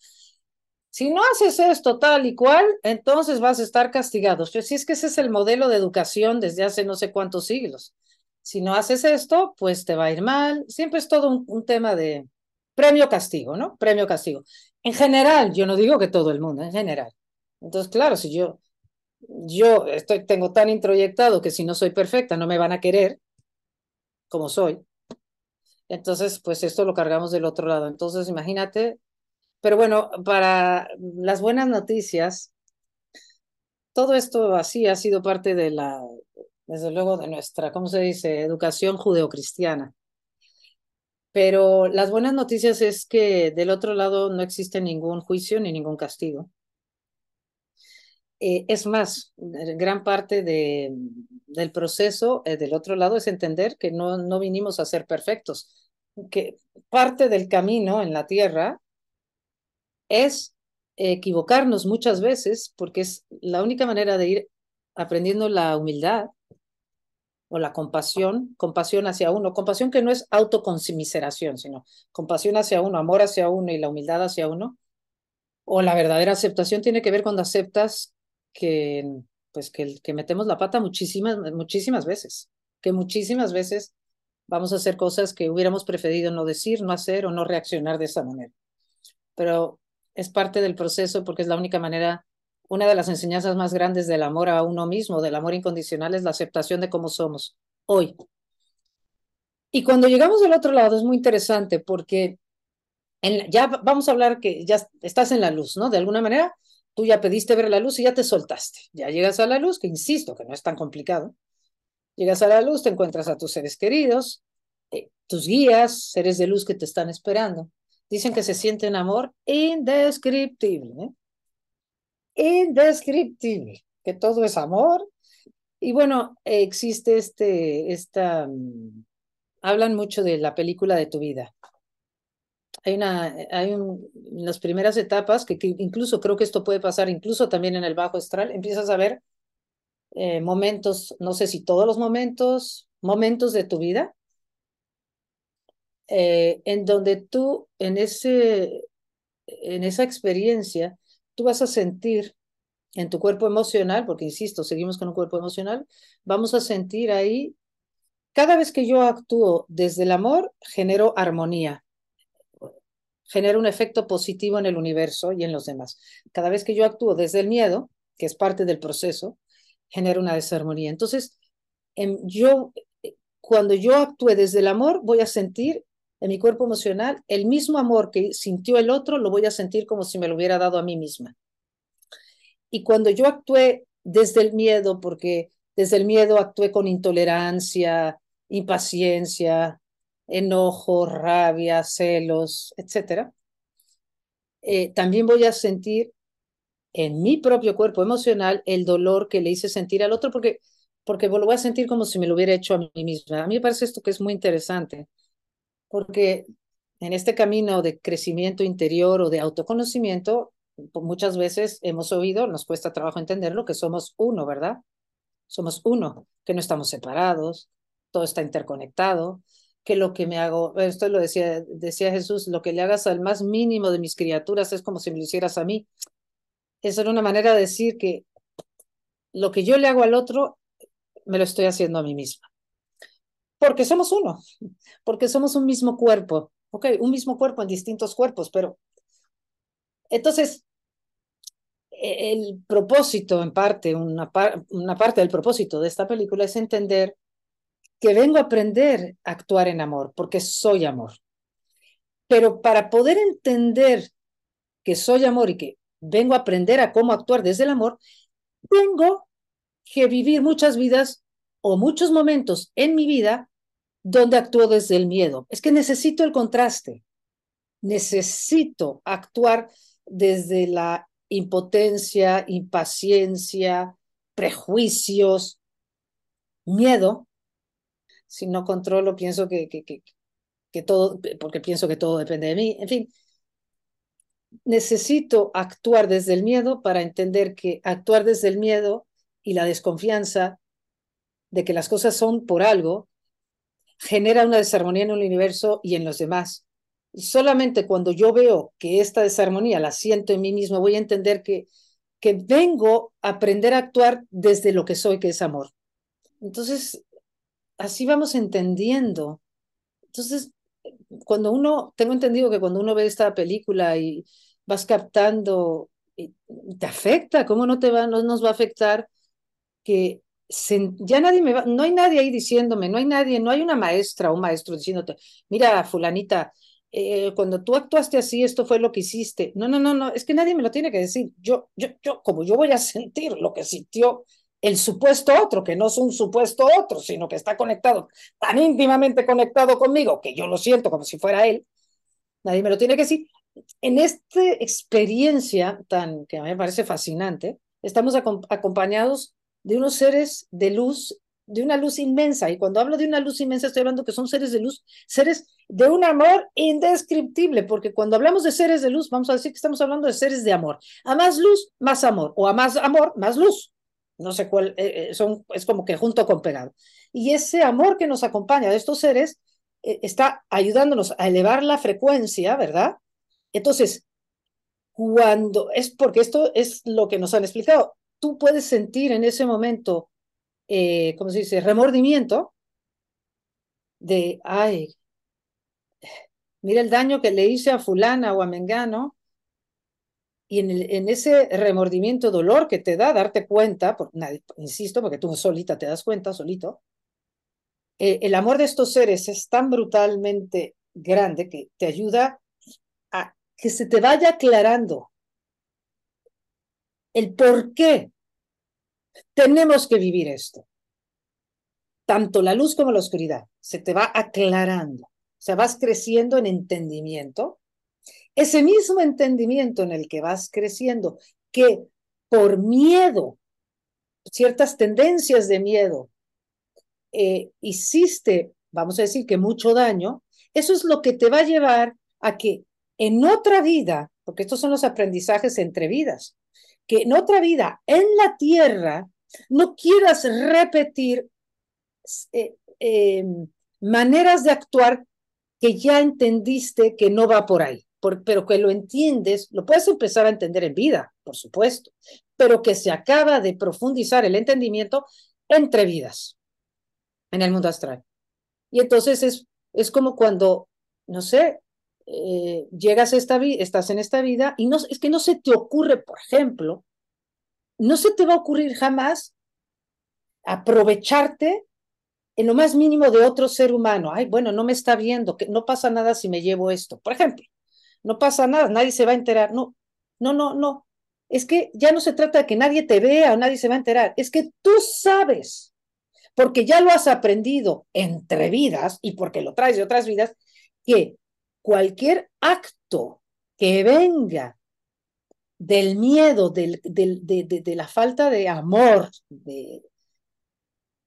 Si no haces esto tal y cual, entonces vas a estar castigado. Si es que ese es el modelo de educación desde hace no sé cuántos siglos. Si no haces esto, pues te va a ir mal. Siempre es todo un, tema de premio-castigo, ¿no? Premio-castigo. En general, yo no digo que todo el mundo, en general. Entonces, claro, si yo, yo estoy, tengo tan introyectado que si no soy perfecta no me van a querer como soy, entonces, pues esto lo cargamos del otro lado. Entonces, imagínate pero bueno, para las buenas noticias, todo esto así ha sido parte de la, desde luego, de nuestra, ¿cómo se dice?, educación judeocristiana. Pero las buenas noticias es que del otro lado no existe ningún juicio ni ningún castigo. Eh, es más, gran parte de, del proceso eh, del otro lado es entender que no, no vinimos a ser perfectos, que parte del camino en la tierra es equivocarnos muchas veces porque es la única manera de ir aprendiendo la humildad o la compasión, compasión hacia uno, compasión que no es autoconmiseración, sino compasión hacia uno, amor hacia uno y la humildad hacia uno, o la verdadera aceptación tiene que ver cuando aceptas que, pues que, que metemos la pata muchísimas, muchísimas veces, que muchísimas veces vamos a hacer cosas que hubiéramos preferido no decir, no hacer o no reaccionar de esa manera. Pero es parte del proceso porque es la única manera, una de las enseñanzas más grandes del amor a uno mismo, del amor incondicional, es la aceptación de cómo somos hoy. Y cuando llegamos del otro lado es muy interesante porque ya vamos a hablar que ya estás en la luz, ¿no? De alguna manera, tú ya pediste ver la luz y ya te soltaste. Ya llegas a la luz, que insisto, que no es tan complicado. Llegas a la luz, te encuentras a tus seres queridos, eh, tus guías, seres de luz que te están esperando. Dicen que se siente un amor indescriptible. ¿eh? Indescriptible, que todo es amor. Y bueno, existe este, esta, mm, hablan mucho de la película de tu vida. Hay una, hay un, las primeras etapas, que, incluso creo que esto puede pasar, incluso también en el bajo astral, empiezas a ver eh, momentos, no sé si todos los momentos, momentos de tu vida, eh, en donde tú, en, ese, en esa experiencia, tú vas a sentir en tu cuerpo emocional, porque insisto, seguimos con un cuerpo emocional, vamos a sentir ahí, cada vez que yo actúo desde el amor, genero armonía, genero un efecto positivo en el universo y en los demás. Cada vez que yo actúo desde el miedo, que es parte del proceso, genero una desarmonía. Entonces, em, yo, cuando yo actúe desde el amor, voy a sentir en mi cuerpo emocional, el mismo amor que sintió el otro lo voy a sentir como si me lo hubiera dado a mí misma. Y cuando yo actué desde el miedo, porque desde el miedo actué con intolerancia, impaciencia, enojo, rabia, celos, etc., eh, también voy a sentir en mi propio cuerpo emocional el dolor que le hice sentir al otro, porque, porque lo voy a sentir como si me lo hubiera hecho a mí misma. A mí me parece esto que es muy interesante porque en este camino de crecimiento interior o de autoconocimiento, muchas veces hemos oído, nos cuesta trabajo entenderlo, que somos uno, ¿verdad? Somos uno, que no estamos separados, todo está interconectado, que lo que me hago, esto lo decía, decía Jesús, lo que le hagas al más mínimo de mis criaturas es como si me lo hicieras a mí. Esa era una manera de decir que lo que yo le hago al otro, me lo estoy haciendo a mí misma. Porque somos uno, porque somos un mismo cuerpo, ¿ok? Un mismo cuerpo en distintos cuerpos, pero entonces e-, el propósito, en parte, una, una parte del propósito de esta película es entender que vengo a aprender a actuar en amor, porque soy amor. Pero para poder entender que soy amor y que vengo a aprender a cómo actuar desde el amor, tengo que vivir muchas vidas o muchos momentos en mi vida donde actúo desde el miedo. Es que necesito el contraste. Necesito actuar desde la impotencia, impaciencia, prejuicios, miedo. Si no controlo, pienso que, que, que, que todo, porque pienso que todo depende de mí. En fin, necesito actuar desde el miedo para entender que actuar desde el miedo y la desconfianza de que las cosas son por algo genera una desarmonía en el universo y en los demás. solamente cuando yo veo que esta desarmonía la siento en mí mismo, voy a entender que, que vengo a aprender a actuar desde lo que soy, que es amor. Entonces, así vamos entendiendo. Entonces, cuando uno, tengo entendido que cuando uno ve esta película y vas captando, te afecta, ¿cómo no te va, no nos va a afectar que ya nadie me va, no hay nadie ahí diciéndome, no hay nadie, no hay una maestra o un maestro diciéndote, mira, fulanita, eh, cuando tú actuaste así, esto fue lo que hiciste. No, no, no, no, es que nadie me lo tiene que decir. Yo, yo, yo, como yo voy a sentir lo que sintió el supuesto otro, que no es un supuesto otro, sino que está conectado, tan íntimamente conectado conmigo, que yo lo siento como si fuera él, nadie me lo tiene que decir. En esta experiencia tan que a mí me parece fascinante, estamos acompañados de unos seres de luz, de una luz inmensa. Y cuando hablo de una luz inmensa, estoy hablando que son seres de luz, seres de un amor indescriptible, porque cuando hablamos de seres de luz, vamos a decir que estamos hablando de seres de amor. A más luz, más amor, o a más amor, más luz. No sé cuál, eh, eh, son, es como que junto con pegado. Y ese amor que nos acompaña de estos seres eh, está ayudándonos a elevar la frecuencia, ¿verdad? Entonces, cuando es porque esto es lo que nos han explicado, tú puedes sentir en ese momento, eh, ¿cómo se dice?, remordimiento de, ay, mira el daño que le hice a fulana o a mengano, y en, el, en ese remordimiento, dolor que te da darte cuenta, insisto, porque tú solita te das cuenta, solito, eh, el amor de estos seres es tan brutalmente grande que te ayuda a que se te vaya aclarando el por qué tenemos que vivir esto. Tanto la luz como la oscuridad se te va aclarando, o sea, vas creciendo en entendimiento. Ese mismo entendimiento en el que vas creciendo, que por miedo, ciertas tendencias de miedo, eh, hiciste, vamos a decir que mucho daño, eso es lo que te va a llevar a que en otra vida, porque estos son los aprendizajes entre vidas, que en otra vida, en la tierra, no quieras repetir eh, em, maneras de actuar que ya entendiste que no va por ahí, pero que lo entiendes, lo puedes empezar a entender en vida, por supuesto, pero que se acaba de profundizar el entendimiento entre vidas en el mundo astral. Y entonces es, es como cuando, no sé, eh, llegas a esta vida, estás en esta vida y no, es que no se te ocurre, por ejemplo, no se te va a ocurrir jamás aprovecharte en lo más mínimo de otro ser humano. Ay, bueno, no me está viendo, que no pasa nada si me llevo esto. Por ejemplo, no pasa nada, nadie se va a enterar. No, no, no, no. Es que ya no se trata de que nadie te vea nadie se va a enterar. Es que tú sabes, porque ya lo has aprendido entre vidas y porque lo traes de otras vidas, que cualquier acto que venga del miedo, del, de, la falta de amor, de,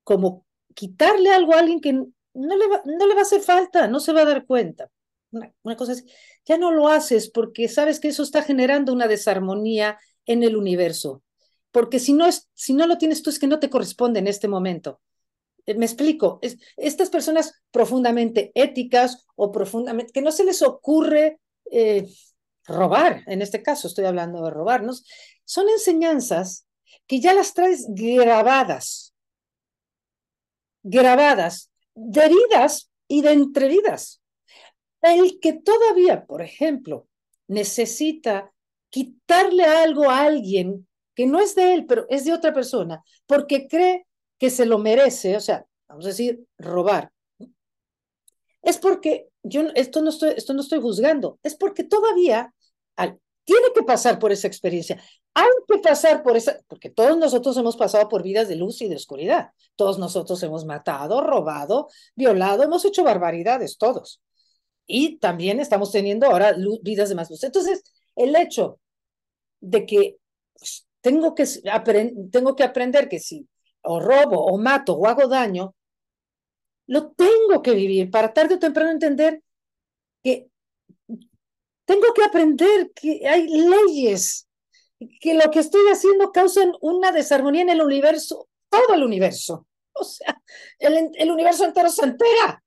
como quitarle algo a alguien que no le, va, no le va a hacer falta, no se va a dar cuenta. Una, cosa así, ya no lo haces porque sabes que eso está generando una desarmonía en el universo. Porque si no, es, si no lo tienes tú es que no te corresponde en este momento. Eh, me explico, es, estas personas profundamente éticas o profundamente, que no se les ocurre eh, robar, en este caso estoy hablando de robarnos, son enseñanzas que ya las traes grabadas, grabadas, de vidas y de entrevidas. El que todavía, por ejemplo, necesita quitarle algo a alguien que no es de él, pero es de otra persona, porque cree que se lo merece, o sea, vamos a decir, robar. Es porque yo esto no estoy, esto no estoy juzgando, es porque todavía tiene que pasar por esa experiencia. Hay que pasar por esa, porque todos nosotros hemos pasado por vidas de luz y de oscuridad. Todos nosotros hemos matado, robado, violado, hemos hecho barbaridades, todos. Y también estamos teniendo ahora vidas de más luz. Entonces, el hecho de que pues, tengo, que tengo que aprender que si o robo o mato o hago daño, lo tengo que vivir para tarde o temprano entender que tengo que aprender que hay leyes, que lo que estoy haciendo causa una desarmonía en el universo, todo el universo. O sea, el, el universo entero se entera.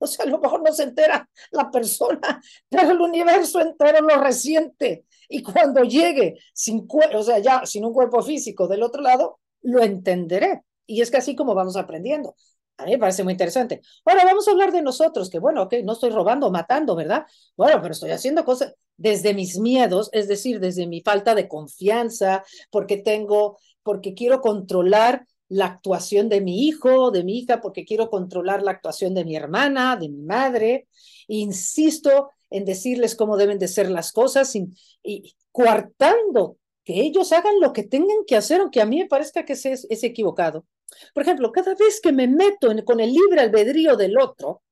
O sea, a lo mejor no se entera la persona, pero el universo entero lo resiente. Y cuando llegue sin, o sea, ya sin un cuerpo físico del otro lado, lo entenderé. Y es que así como vamos aprendiendo. A mí me parece muy interesante. Ahora vamos a hablar de nosotros, que bueno, ok, no estoy robando, matando, ¿verdad? Bueno, pero estoy haciendo cosas desde mis miedos, es decir, desde mi falta de confianza, porque tengo, porque quiero controlar la actuación de mi hijo, de mi hija, porque quiero controlar la actuación de mi hermana, de mi madre. Insisto en decirles cómo deben de ser las cosas y, y coartando que ellos hagan lo que tengan que hacer, aunque a mí me parezca que es, equivocado. Por ejemplo, cada vez que me meto con el libre albedrío del otro,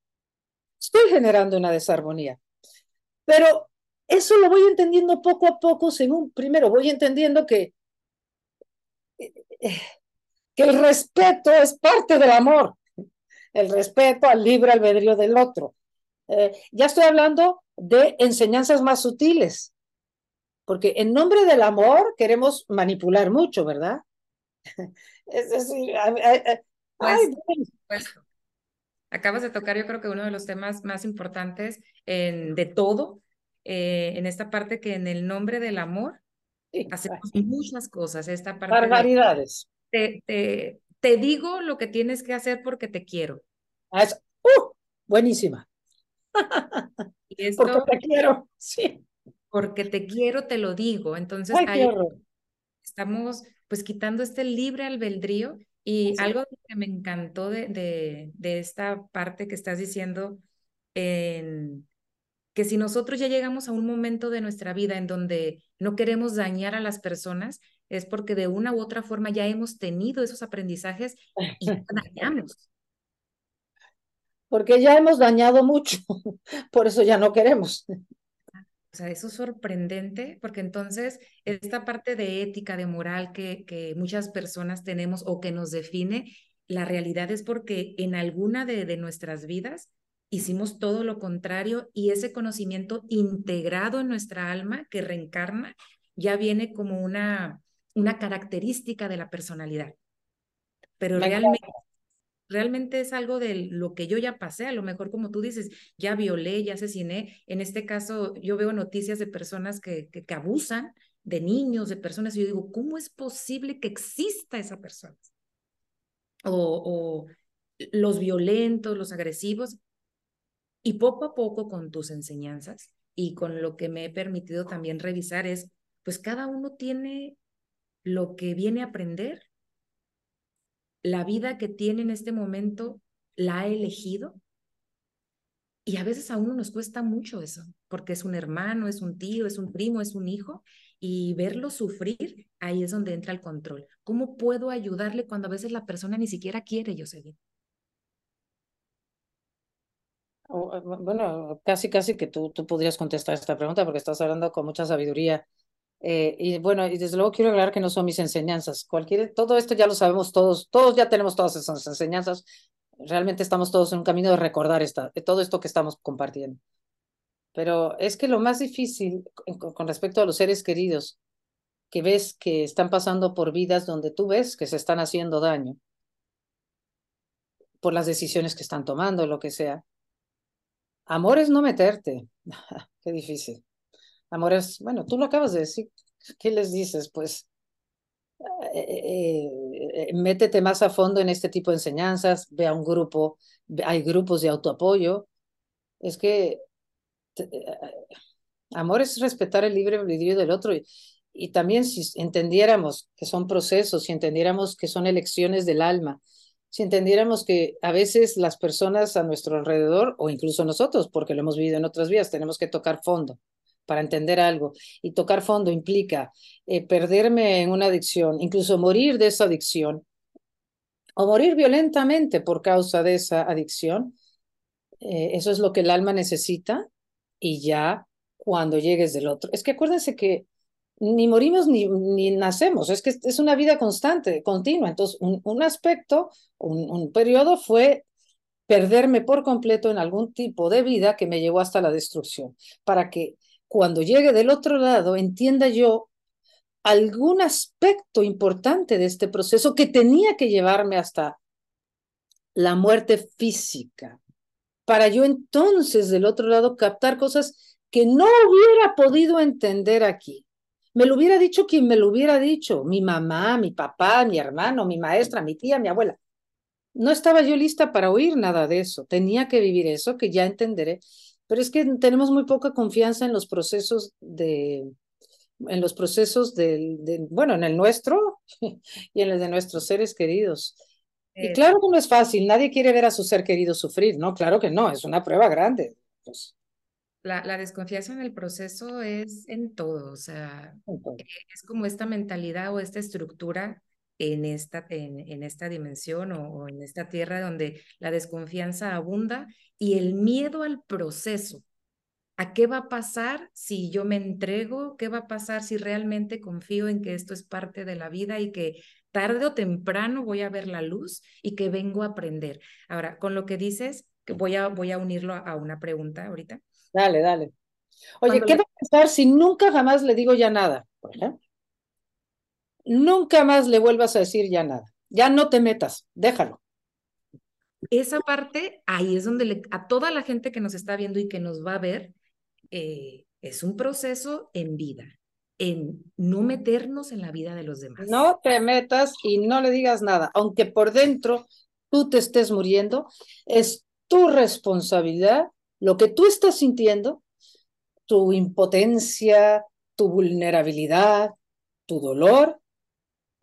estoy generando una desarmonía. Pero eso lo voy entendiendo poco a poco, según primero voy entendiendo que, que el respeto es parte del amor, el respeto al libre albedrío del otro. Eh, ya estoy hablando de enseñanzas más sutiles, porque en nombre del amor queremos manipular mucho, ¿verdad? Es decir, pues, acabas de tocar yo creo que uno de los temas más importantes en, de todo, eh, en esta parte que en el nombre del amor hacemos muchas cosas, esta parte Barbaridades. Te, te, te, digo lo que tienes que hacer porque te quiero. Ah, uh, buenísima. porque te quiero, sí. Porque te quiero, te lo digo. Entonces, estamos pues quitando este libre albedrío y algo que me encantó de, de, de, esta parte que estás diciendo, en, que si nosotros ya llegamos a un momento de nuestra vida en donde no queremos dañar a las personas, es porque de una u otra forma ya hemos tenido esos aprendizajes y dañamos. Porque ya hemos dañado mucho, por eso ya no queremos. O sea, eso es sorprendente porque entonces esta parte de ética, de moral que, que muchas personas tenemos o que nos define, la realidad es porque en alguna de, de nuestras vidas hicimos todo lo contrario y ese conocimiento integrado en nuestra alma que reencarna ya viene como una, una característica de la personalidad. Pero realmente realmente es algo de lo que yo ya pasé, a lo mejor como tú dices, ya violé, ya asesiné. En este caso, yo veo noticias de personas que, que, abusan de niños, de personas, y yo digo, ¿cómo es posible que exista esa persona? O, o los violentos, los agresivos. Y poco a poco con tus enseñanzas y con lo que me he permitido también revisar es, pues cada uno tiene lo que viene a aprender la vida que tiene en este momento la ha elegido. Y a veces a uno nos cuesta mucho eso, porque es un hermano, es un tío, es un primo, es un hijo, y verlo sufrir, ahí es donde entra el control. ¿Cómo puedo ayudarle cuando a veces la persona ni siquiera quiere, yo sé Bueno, casi, casi que tú, tú podrías contestar esta pregunta porque estás hablando con mucha sabiduría eh, y bueno, y desde luego quiero aclarar que no son mis enseñanzas. Cualquier, todo esto ya lo sabemos todos, todos ya tenemos todas esas enseñanzas. Realmente estamos todos en un camino de recordar esta, todo esto que estamos compartiendo. Pero es que lo más difícil con respecto a los seres queridos, que ves que están pasando por vidas donde tú ves que se están haciendo daño por las decisiones que están tomando, lo que sea. Amor es no meterte. Qué difícil. Amores, bueno, tú lo acabas de decir. ¿Qué les dices? Pues eh, eh, eh, métete más a fondo en este tipo de enseñanzas, ve a un grupo, hay grupos de autoapoyo. Es que amor es respetar el libre albedrío del otro y, y también si entendiéramos que son procesos, si entendiéramos que son elecciones del alma, si entendiéramos que a veces las personas a nuestro alrededor o incluso nosotros, porque lo hemos vivido en otras vías, tenemos que tocar fondo para entender algo. Y tocar fondo implica eh, perderme en una adicción, incluso morir de esa adicción, o morir violentamente por causa de esa adicción. Eh, eso es lo que el alma necesita y ya cuando llegues del otro. Es que acuérdense que ni morimos ni, ni nacemos, es que es una vida constante, continua. Entonces, un, un aspecto, un, un periodo fue perderme por completo en algún tipo de vida que me llevó hasta la destrucción, para que cuando llegue del otro lado, entienda yo algún aspecto importante de este proceso que tenía que llevarme hasta la muerte física, para yo entonces del otro lado captar cosas que no hubiera podido entender aquí. Me lo hubiera dicho quien me lo hubiera dicho, mi mamá, mi papá, mi hermano, mi maestra, mi tía, mi abuela. No estaba yo lista para oír nada de eso, tenía que vivir eso, que ya entenderé, pero es que tenemos muy poca confianza en los procesos de, en los procesos del, de, bueno, en el nuestro y en el de nuestros seres queridos. Y claro que no es fácil, nadie quiere ver a su ser querido sufrir, ¿no? Claro que no, es una prueba grande. Pues. La, la, desconfianza en el proceso es en todo, o sea, es como esta mentalidad o esta estructura en esta, en, en esta dimensión o, o, en esta tierra donde la desconfianza abunda y el miedo al proceso. ¿A qué va a pasar si yo me entrego? ¿Qué va a pasar si realmente confío en que esto es parte de la vida y que tarde o temprano voy a ver la luz y que vengo a aprender? Ahora, con lo que dices, voy a, voy a unirlo a, a una pregunta ahorita. Dale, dale. Oye, ¿qué va a pasar si nunca jamás le digo ya nada? Por ejemplo? Nunca más le vuelvas a decir ya nada. Ya no te metas, déjalo esa parte, ahí es donde le, a toda la gente que nos está viendo y que nos va a ver, eh, es un proceso en vida, en no meternos en la vida de los demás. No te metas y no le digas nada, aunque por dentro tú te estés muriendo, es tu responsabilidad, lo que tú estás sintiendo, tu impotencia, tu vulnerabilidad, tu dolor,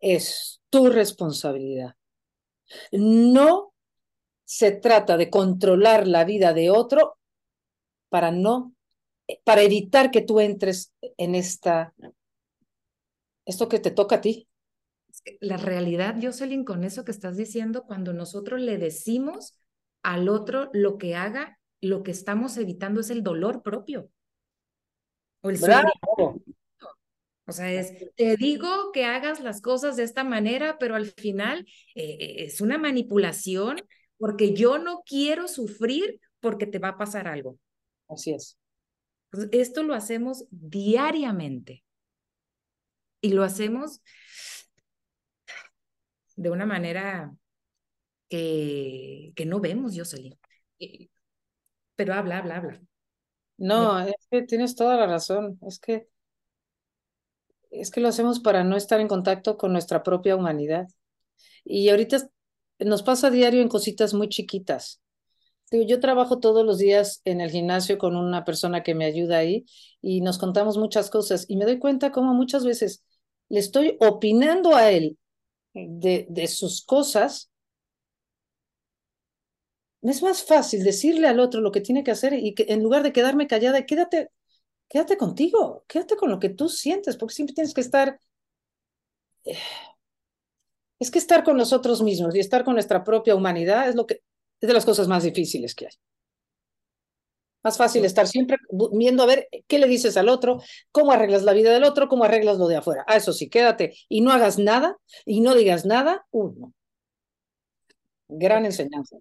es tu responsabilidad. No se trata de controlar la vida de otro para no, para evitar que tú entres en esta, esto que te toca a ti. La realidad, Jocelyn, con eso que estás diciendo, cuando nosotros le decimos al otro lo que haga, lo que estamos evitando es el dolor propio. O el O sea, es, te digo que hagas las cosas de esta manera, pero al final eh, es una manipulación porque yo no quiero sufrir porque te va a pasar algo. Así es. Esto lo hacemos diariamente y lo hacemos de una manera que, que no vemos, Jocelyn. Pero habla, habla, habla. No, es que tienes toda la razón. Es que es que lo hacemos para no estar en contacto con nuestra propia humanidad. Y ahorita nos pasa a diario en cositas muy chiquitas. Yo trabajo todos los días en el gimnasio con una persona que me ayuda ahí y nos contamos muchas cosas y me doy cuenta cómo muchas veces le estoy opinando a él de, de sus cosas. Es más fácil decirle al otro lo que tiene que hacer y que en lugar de quedarme callada, quédate, quédate contigo, quédate con lo que tú sientes, porque siempre tienes que estar eh, es que estar con nosotros mismos y estar con nuestra propia humanidad es lo que es de las cosas más difíciles que hay. Más fácil estar siempre viendo a ver qué le dices al otro, cómo arreglas la vida del otro, cómo arreglas lo de afuera. Ah, eso sí, quédate y no hagas nada y no digas nada. Uno. Gran enseñanza.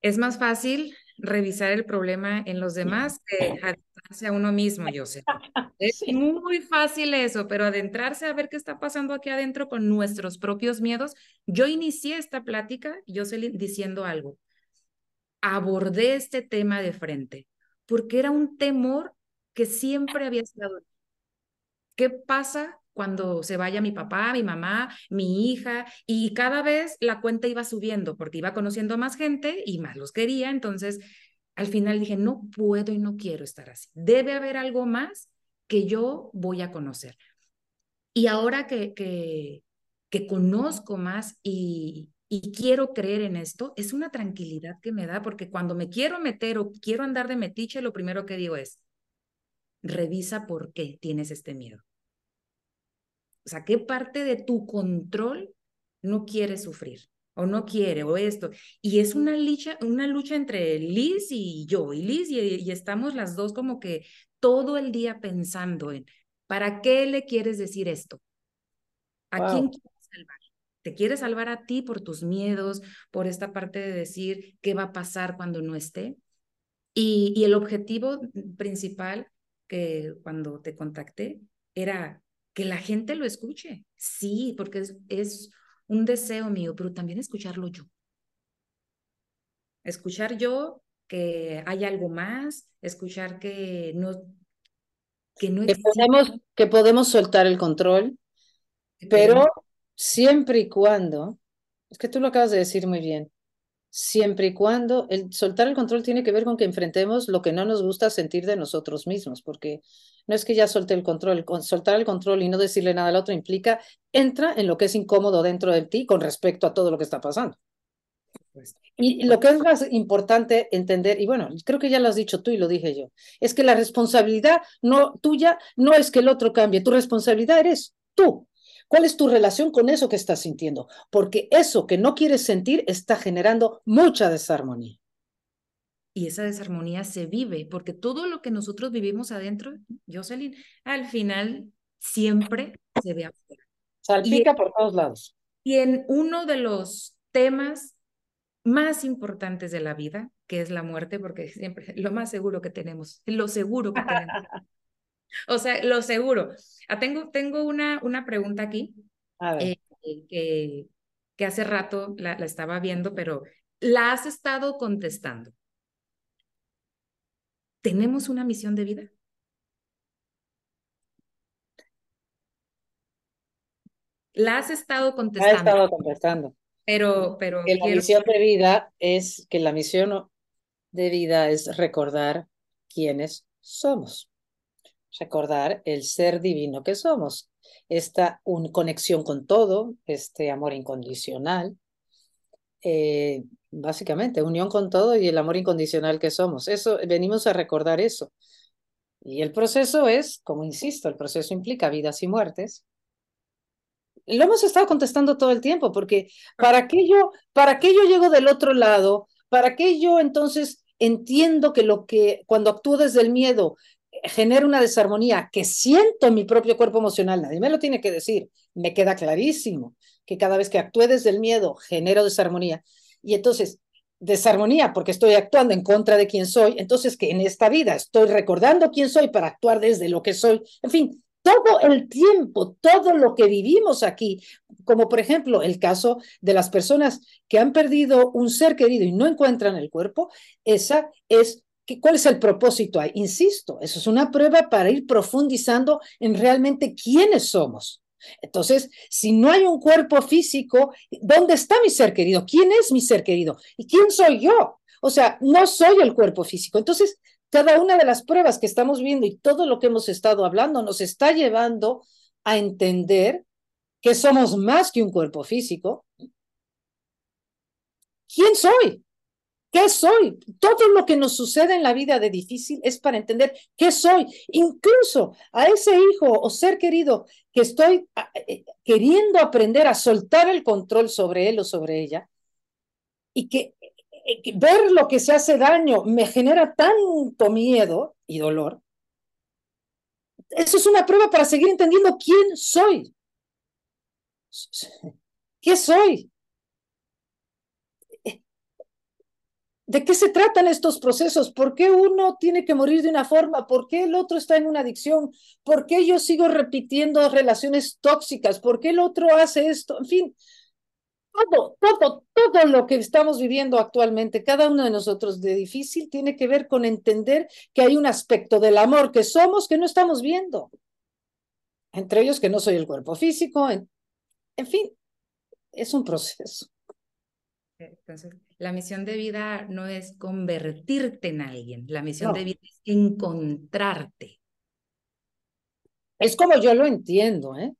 Es más fácil revisar el problema en los demás que a uno mismo, yo sé. Es muy fácil eso, pero adentrarse a ver qué está pasando aquí adentro con nuestros propios miedos. Yo inicié esta plática, yo sé diciendo algo. Abordé este tema de frente, porque era un temor que siempre había estado. ¿Qué pasa cuando se vaya mi papá, mi mamá, mi hija, y cada vez la cuenta iba subiendo porque iba conociendo más gente y más los quería, entonces al final dije, no puedo y no quiero estar así. Debe haber algo más que yo voy a conocer. Y ahora que, que, conozco más y, y quiero creer en esto, es una tranquilidad que me da, porque cuando me quiero meter o quiero andar de metiche, lo primero que digo es, revisa por qué tienes este miedo. O sea, ¿qué parte de tu control no quiere sufrir? O no quiere, o esto. Y es una lucha, una lucha entre Liz y yo, y Liz, y, estamos las dos como que todo el día pensando en, ¿para qué le quieres decir esto? ¿A quién quieres salvar? ¿Te quieres salvar a ti por tus miedos, por esta parte de decir qué va a pasar cuando no esté? Y, y el objetivo principal que cuando te contacté era que la gente lo escuche. Sí, porque es, es un deseo mío, pero también escucharlo yo. Escuchar yo que hay algo más, escuchar que no que no que podemos, que podemos soltar el control, pero siempre y cuando, es que tú lo acabas de decir muy bien, siempre y cuando el soltar el control tiene que ver con que enfrentemos lo que no nos gusta sentir de nosotros mismos, porque no es que ya solte el control, soltar el control y no decirle nada al otro implica, entra en lo que es incómodo dentro de ti con respecto a todo lo que está pasando. Y lo que es más importante entender, y bueno, creo que ya lo has dicho tú y lo dije yo, es que la responsabilidad no tuya no es que el otro cambie, tu responsabilidad eres tú. ¿Cuál es tu relación con eso que estás sintiendo? Porque eso que no quieres sentir está generando mucha desarmonía. Y esa desarmonía se vive, porque todo lo que nosotros vivimos adentro, Jocelyn, al final siempre se ve afuera. Salpica por todos lados. Y en uno de los temas más importantes de la vida, que es la muerte, porque siempre lo más seguro que tenemos, lo seguro que tenemos. o sea, lo seguro. Ah, tengo, tengo una, una pregunta aquí eh, que, que hace rato la, la estaba viendo, pero la has estado contestando. ¿Tenemos una misión de vida? La has estado contestando. Ha estado contestando. Pero, pero. Que la misión de vida es que la misión de vida es recordar quiénes somos. Recordar el ser divino que somos. Esta un, conexión con todo, este amor incondicional. Eh, básicamente, unión con todo y el amor incondicional que somos. Eso, venimos a recordar eso. Y el proceso es, como insisto, el proceso implica vidas y muertes, lo hemos estado contestando todo el tiempo, porque ¿para qué yo, para qué yo llego del otro lado? ¿Para qué yo entonces entiendo que lo que cuando actúo desde el miedo eh, genera una desarmonía que siento en mi propio cuerpo emocional? Nadie me lo tiene que decir, me queda clarísimo que cada vez que actúe desde el miedo genero desarmonía. Y entonces, desarmonía porque estoy actuando en contra de quien soy, entonces que en esta vida estoy recordando quién soy para actuar desde lo que soy. En fin, todo el tiempo, todo lo que vivimos aquí, como por ejemplo el caso de las personas que han perdido un ser querido y no encuentran el cuerpo, esa es ¿Cuál es el propósito ahí? Insisto, eso es una prueba para ir profundizando en realmente quiénes somos. Entonces, si no hay un cuerpo físico, ¿dónde está mi ser querido? ¿Quién es mi ser querido? ¿Y quién soy yo? O sea, no soy el cuerpo físico. Entonces, cada una de las pruebas que estamos viendo y todo lo que hemos estado hablando nos está llevando a entender que somos más que un cuerpo físico. ¿Quién soy? ¿Qué soy? Todo lo que nos sucede en la vida de difícil es para entender qué soy. Incluso a ese hijo o ser querido que estoy eh, queriendo aprender a soltar el control sobre él o sobre ella y que eh, ver lo que se hace daño me genera tanto miedo y dolor. Eso es una prueba para seguir entendiendo quién soy. ¿Qué soy? ¿De qué se tratan estos procesos? ¿Por qué uno tiene que morir de una forma? ¿Por qué el otro está en una adicción? ¿Por qué yo sigo repitiendo relaciones tóxicas? ¿Por qué el otro hace esto? En fin, todo, todo, todo lo que estamos viviendo actualmente, cada uno de nosotros de difícil, tiene que ver con entender que hay un aspecto del amor que somos que no estamos viendo. Entre ellos que no soy el cuerpo físico, en, fin, es un proceso. La misión de vida no es convertirte en alguien, la misión de vida es encontrarte. Es como yo lo entiendo, ¿eh?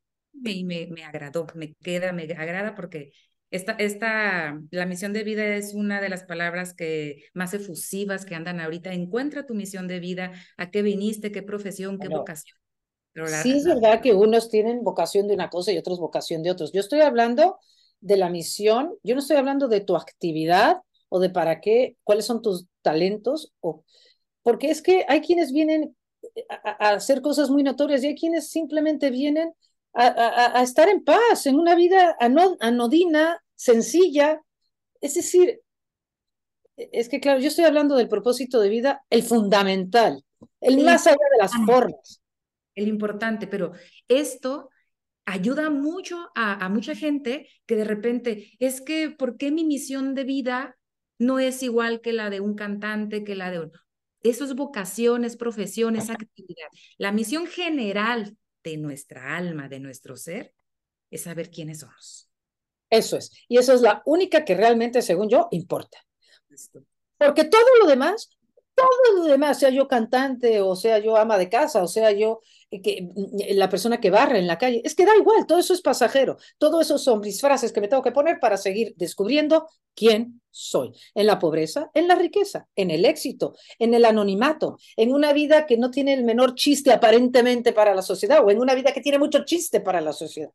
Y me, me agradó, me queda, me agrada porque esta, esta, la misión de vida es una de las palabras que más efusivas que andan ahorita. Encuentra tu misión de vida, a qué viniste, qué profesión, qué vocación. sí, es verdad que unos tienen vocación de una cosa y otros vocación de otros. Yo estoy hablando de la misión, yo no estoy hablando de tu actividad o de para qué, cuáles son tus talentos, o, porque es que hay quienes vienen a, a hacer cosas muy notorias y hay quienes simplemente vienen a, estar en paz, en una vida anodina, sencilla. Es decir, es que claro, yo estoy hablando del propósito de vida, el fundamental, el más allá de las formas. El importante, pero esto ayuda mucho a, a, mucha gente que de repente es que, ¿por qué mi misión de vida no es igual que la de un cantante, que la de un... Eso es vocación, es profesión, es actividad. La misión general de nuestra alma, de nuestro ser, es saber quiénes somos. Eso es. Y eso es la única que realmente, según yo, importa. Porque todo lo demás, todo lo demás, sea yo cantante, o sea yo ama de casa, o sea yo que, la persona que barre en la calle, es que da igual, todo eso es pasajero. Todo eso son mis frases que me tengo que poner para seguir descubriendo quién soy. En la pobreza, en la riqueza, en el éxito, en el anonimato, en una vida que no tiene el menor chiste aparentemente para la sociedad, o en una vida que tiene mucho chiste para la sociedad.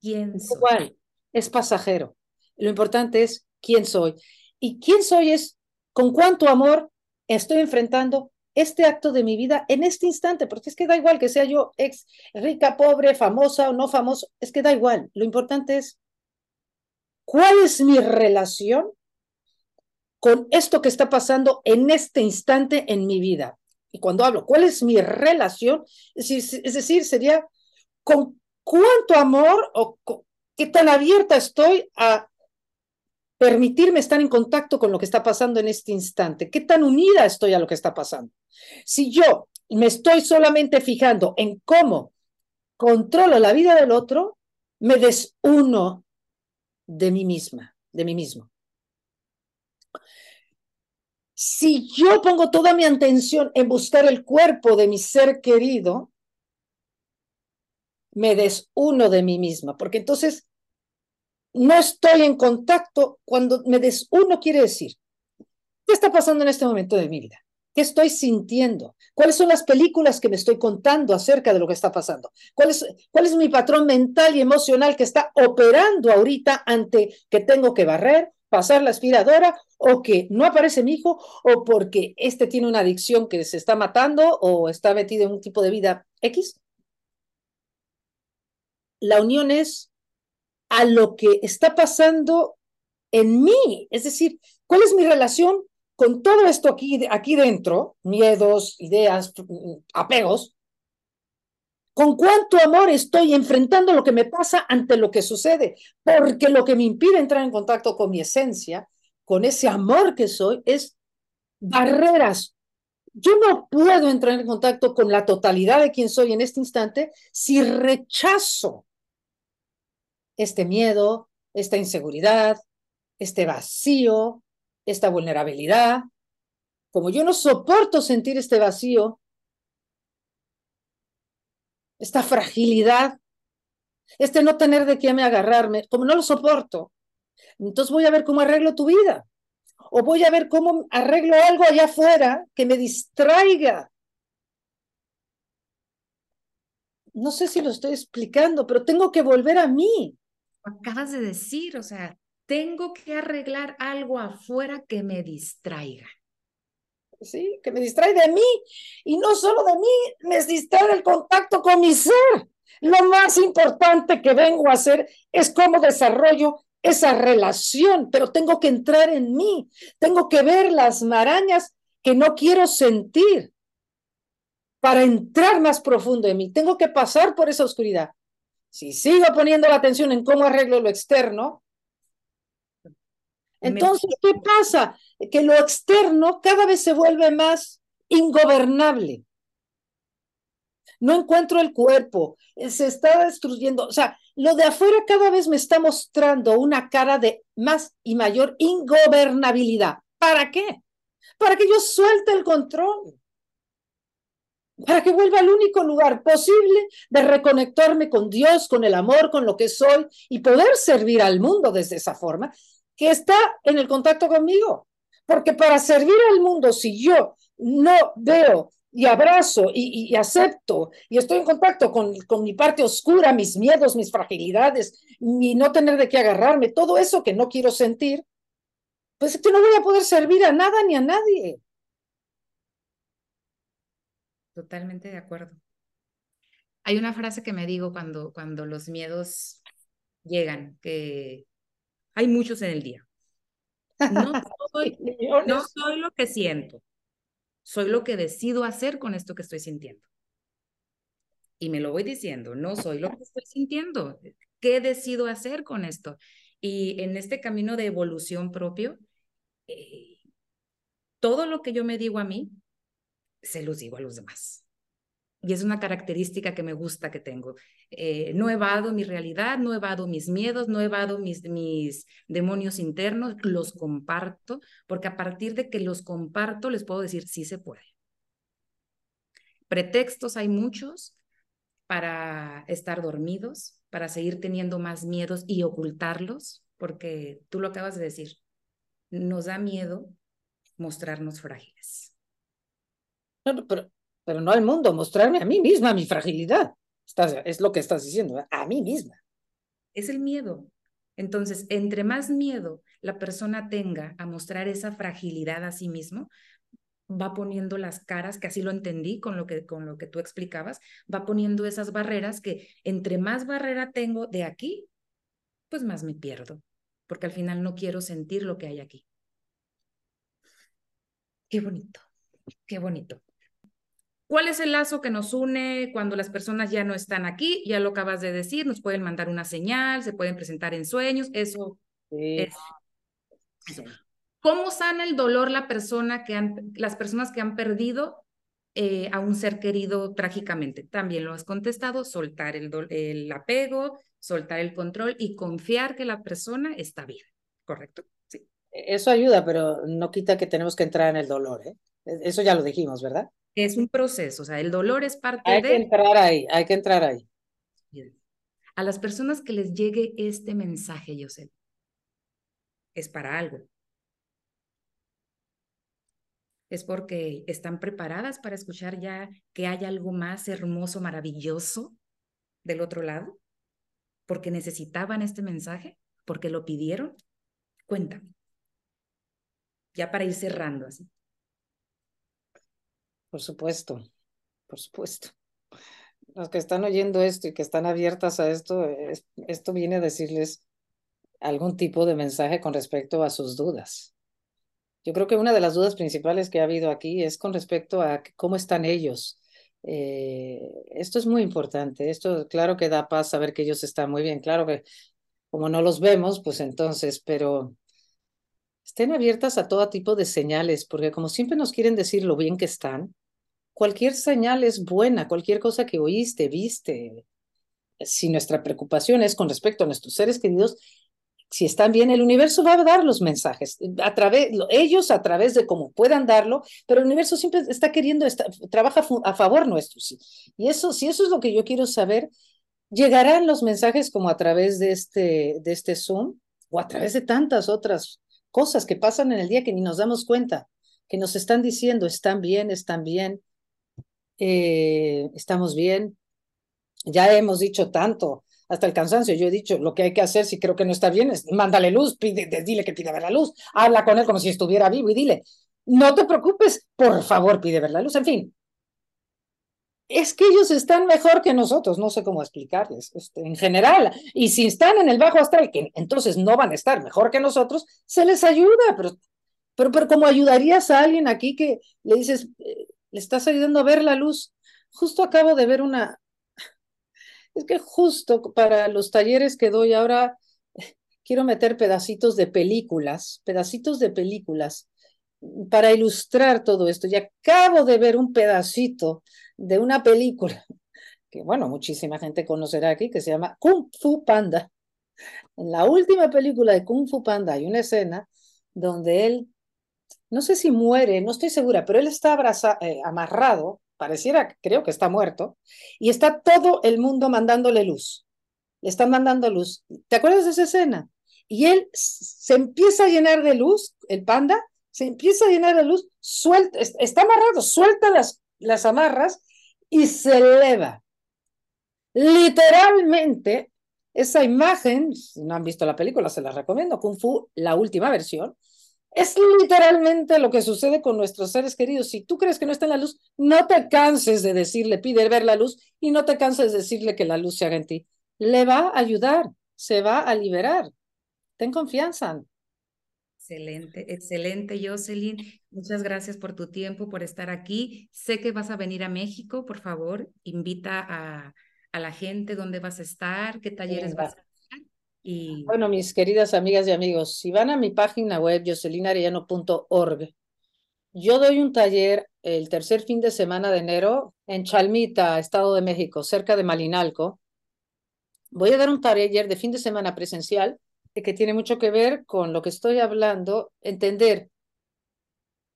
¿Quién soy? Igual, es pasajero. Lo importante es quién soy. Y quién soy es con cuánto amor estoy enfrentando este acto de mi vida en este instante, porque es que da igual que sea yo ex rica, pobre, famosa o no famoso, es que da igual. Lo importante es cuál es mi relación con esto que está pasando en este instante en mi vida. Y cuando hablo, ¿cuál es mi relación? Es decir, sería con cuánto amor o qué tan abierta estoy a permitirme estar en contacto con lo que está pasando en este instante, qué tan unida estoy a lo que está pasando. Si yo me estoy solamente fijando en cómo controlo la vida del otro, me desuno de mí misma, de mí mismo. Si yo pongo toda mi atención en buscar el cuerpo de mi ser querido, me desuno de mí misma, porque entonces no estoy en contacto. Cuando me desuno quiere decir, ¿qué está pasando en este momento de mi vida? ¿Qué estoy sintiendo? ¿Cuáles son las películas que me estoy contando acerca de lo que está pasando? ¿Cuál es, cuál es mi patrón mental y emocional que está operando ahorita ante que tengo que barrer, pasar la aspiradora o que no aparece mi hijo o porque este tiene una adicción que se está matando o está metido en un tipo de vida X? La unión es a lo que está pasando en mí. Es decir, ¿cuál es mi relación con todo esto aquí, aquí dentro? Miedos, ideas, apegos. ¿Con cuánto amor estoy enfrentando lo que me pasa ante lo que sucede? Porque lo que me impide entrar en contacto con mi esencia, con ese amor que soy, es barreras. Yo no puedo entrar en contacto con la totalidad de quien soy en este instante si rechazo este miedo, esta inseguridad, este vacío, esta vulnerabilidad. Como yo no soporto sentir este vacío, esta fragilidad, este no tener de qué me agarrarme, como no lo soporto, entonces voy a ver cómo arreglo tu vida. O voy a ver cómo arreglo algo allá afuera que me distraiga. No sé si lo estoy explicando, pero tengo que volver a mí acabas de decir, o sea, tengo que arreglar algo afuera que me distraiga. Sí, que me distrae de mí. Y no solo de mí, me distrae el contacto con mi ser. Lo más importante que vengo a hacer es cómo desarrollo esa relación, pero tengo que entrar en mí, tengo que ver las marañas que no quiero sentir para entrar más profundo en mí. Tengo que pasar por esa oscuridad. Si sigo poniendo la atención en cómo arreglo lo externo, entonces, ¿qué pasa? Que lo externo cada vez se vuelve más ingobernable. No encuentro el cuerpo, eh, se está destruyendo. O sea, lo de afuera cada vez me está mostrando una cara de más y mayor ingobernabilidad. ¿Para qué? Para que yo suelte el control para que vuelva al único lugar posible de reconectarme con Dios, con el amor, con lo que soy y poder servir al mundo desde esa forma, que está en el contacto conmigo. Porque para servir al mundo, si yo no veo y abrazo y, acepto y estoy en contacto con, con, mi parte oscura, mis miedos, mis fragilidades, mi no tener de qué agarrarme, todo eso que no quiero sentir, pues es que no voy a poder servir a nada ni a nadie. Totalmente de acuerdo. Hay una frase que me digo cuando, cuando los miedos llegan, que hay muchos en el día. No soy, no soy lo que siento. soy lo que decido hacer con esto que estoy sintiendo. Y me lo voy diciendo, no soy lo que estoy sintiendo. ¿Qué decido hacer con esto? Y en este camino de evolución propio, eh, todo lo que yo me digo a mí, se los digo a los demás. Y es una característica que me gusta que tengo. Eh, no evado mi realidad, no evado mis miedos, no evado mis, mis demonios internos, los comparto, porque a partir de que los comparto les puedo decir, sí se puede. Pretextos hay muchos para estar dormidos, para seguir teniendo más miedos y ocultarlos, porque tú lo acabas de decir, nos da miedo mostrarnos frágiles. Pero, pero no al mundo, mostrarme a mí misma mi fragilidad. es lo que estás diciendo, a mí misma. Es el miedo. Entonces, entre más miedo la persona tenga a mostrar esa fragilidad a sí mismo, va poniendo las caras, que así lo entendí con lo que, con lo que tú explicabas, va poniendo esas barreras que entre más barrera tengo de aquí, pues más me pierdo, porque al final no quiero sentir lo que hay aquí. Qué bonito, qué bonito. ¿Cuál es el lazo que nos une cuando las personas ya no están aquí? Ya lo acabas de decir, nos pueden mandar una señal, se pueden presentar en sueños, eso es. ¿Cómo sana el dolor la persona que han, las personas que han perdido eh, a un ser querido trágicamente? También lo has contestado, soltar el, el apego, soltar el control y confiar que la persona está bien, ¿correcto? Sí. Eso ayuda, pero no quita que tenemos que entrar en el dolor, ¿eh? E, eso ya lo dijimos, ¿verdad? Es un proceso, o sea, el dolor es parte de... Hay que entrar ahí, hay que entrar ahí. A las personas que les llegue este mensaje, José, es para algo. Es porque están preparadas para escuchar ya que hay algo más hermoso, maravilloso del otro lado, porque necesitaban este mensaje, porque lo pidieron. Cuéntame. Ya para ir cerrando así. Por supuesto, por supuesto. Los que están oyendo esto y que están abiertas a esto, esto viene a decirles algún tipo de mensaje con respecto a sus dudas. Yo creo que una de las dudas principales que ha habido aquí es con respecto a cómo están ellos. Eh, esto es muy importante. Esto, claro que da paz saber que ellos están muy bien. Claro que como no los vemos, pues entonces, pero estén abiertas a todo tipo de señales, porque como siempre nos quieren decir lo bien que están, cualquier señal es buena, cualquier cosa que oíste, viste. Si nuestra preocupación es con respecto a nuestros seres queridos, si están bien, el universo va a dar los mensajes, a través, ellos a través de cómo puedan darlo, pero el universo siempre está queriendo, trabaja a favor nuestro. Sí. Y eso, si eso es lo que yo quiero saber, llegarán los mensajes como a través de este, de este Zoom o a través de tantas otras cosas que pasan en el día que ni nos damos cuenta, que nos están diciendo, están bien, están bien, eh, estamos bien. Ya hemos dicho tanto, hasta el cansancio. Yo he dicho, lo que hay que hacer si creo que no está bien es mándale luz, pide, dile que pide ver la luz, habla con él como si estuviera vivo y dile, no te preocupes, por favor, pide ver la luz. En fin, es que ellos están mejor que nosotros, no sé cómo explicarles, este, en general, y si están en el bajo astral, que entonces no van a estar mejor que nosotros, se les ayuda, pero, pero, pero como ayudarías a alguien aquí que le dices, eh, le estás ayudando a ver la luz, justo acabo de ver una, es que justo para los talleres que doy ahora, quiero meter pedacitos de películas, pedacitos de películas para ilustrar todo esto. Y acabo de ver un pedacito de una película que, bueno, muchísima gente conocerá aquí, que se llama Kung Fu Panda. En la última película de Kung Fu Panda hay una escena donde él, no sé si muere, no estoy segura, pero él está eh, amarrado, pareciera, creo que está muerto, y está todo el mundo mandándole luz. Le están mandando luz. ¿Te acuerdas de esa escena? Y él se empieza a llenar de luz, el panda, se empieza a llenar de luz, suelta, está amarrado, suelta las, las amarras y se eleva. Literalmente, esa imagen, si no han visto la película, se la recomiendo, Kung Fu, la última versión, es literalmente lo que sucede con nuestros seres queridos. Si tú crees que no está en la luz, no te canses de decirle, pide ver la luz y no te canses de decirle que la luz se haga en ti. Le va a ayudar, se va a liberar. Ten confianza. Excelente, excelente, Jocelyn. Muchas gracias por tu tiempo, por estar aquí. Sé que vas a venir a México, por favor, invita a, a la gente dónde vas a estar, qué talleres vas a hacer. Y... Bueno, mis queridas amigas y amigos, si van a mi página web, jocelinarellano.org, yo doy un taller el tercer fin de semana de enero en Chalmita, Estado de México, cerca de Malinalco. Voy a dar un taller de fin de semana presencial que tiene mucho que ver con lo que estoy hablando, entender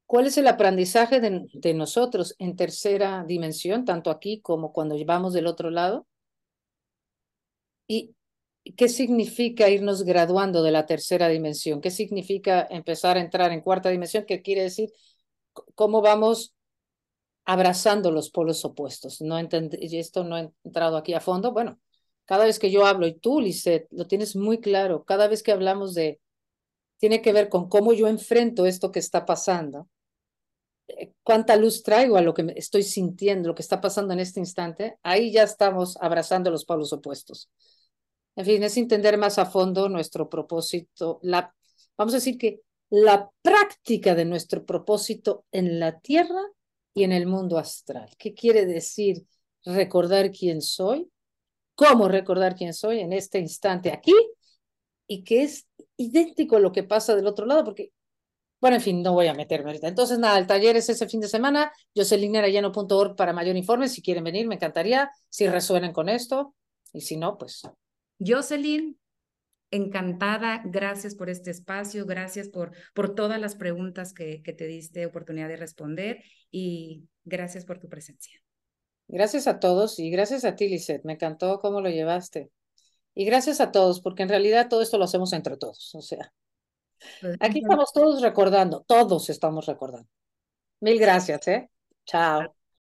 cuál es el aprendizaje de, nosotros en tercera dimensión, tanto aquí como cuando llevamos del otro lado, y qué significa irnos graduando de la tercera dimensión, qué significa empezar a entrar en cuarta dimensión, qué quiere decir cómo vamos abrazando los polos opuestos. No y esto no he entrado aquí a fondo. Bueno, cada vez que yo hablo, y tú, Lisette, lo tienes muy claro, cada vez que hablamos de, tiene que ver con cómo yo enfrento esto que está pasando, eh, cuánta luz traigo a lo que estoy sintiendo, lo que está pasando en este instante, ahí ya estamos abrazando los polos opuestos. En fin, es entender más a fondo nuestro propósito, la, vamos a decir que la práctica de nuestro propósito en la tierra y en el mundo astral. ¿Qué quiere decir recordar quién soy? Cómo recordar quién soy en este instante aquí y que es idéntico a lo que pasa del otro lado, porque, bueno, en fin, no voy a meterme ahorita. Entonces, nada, el taller es ese fin de semana, jocelinarayano.org para mayor informe, si quieren venir, me encantaría, si resuenan con esto, y si no, pues... Jocelyn, encantada, gracias por este espacio, gracias por, por todas las preguntas que, que te diste oportunidad de responder y gracias por tu presencia. Gracias a todos y gracias a ti, Lisette. Me encantó cómo lo llevaste. Y gracias a todos, porque en realidad todo esto lo hacemos entre todos. O sea, pues, aquí estamos todos recordando, todos estamos recordando. Mil gracias, ¿eh? Chao.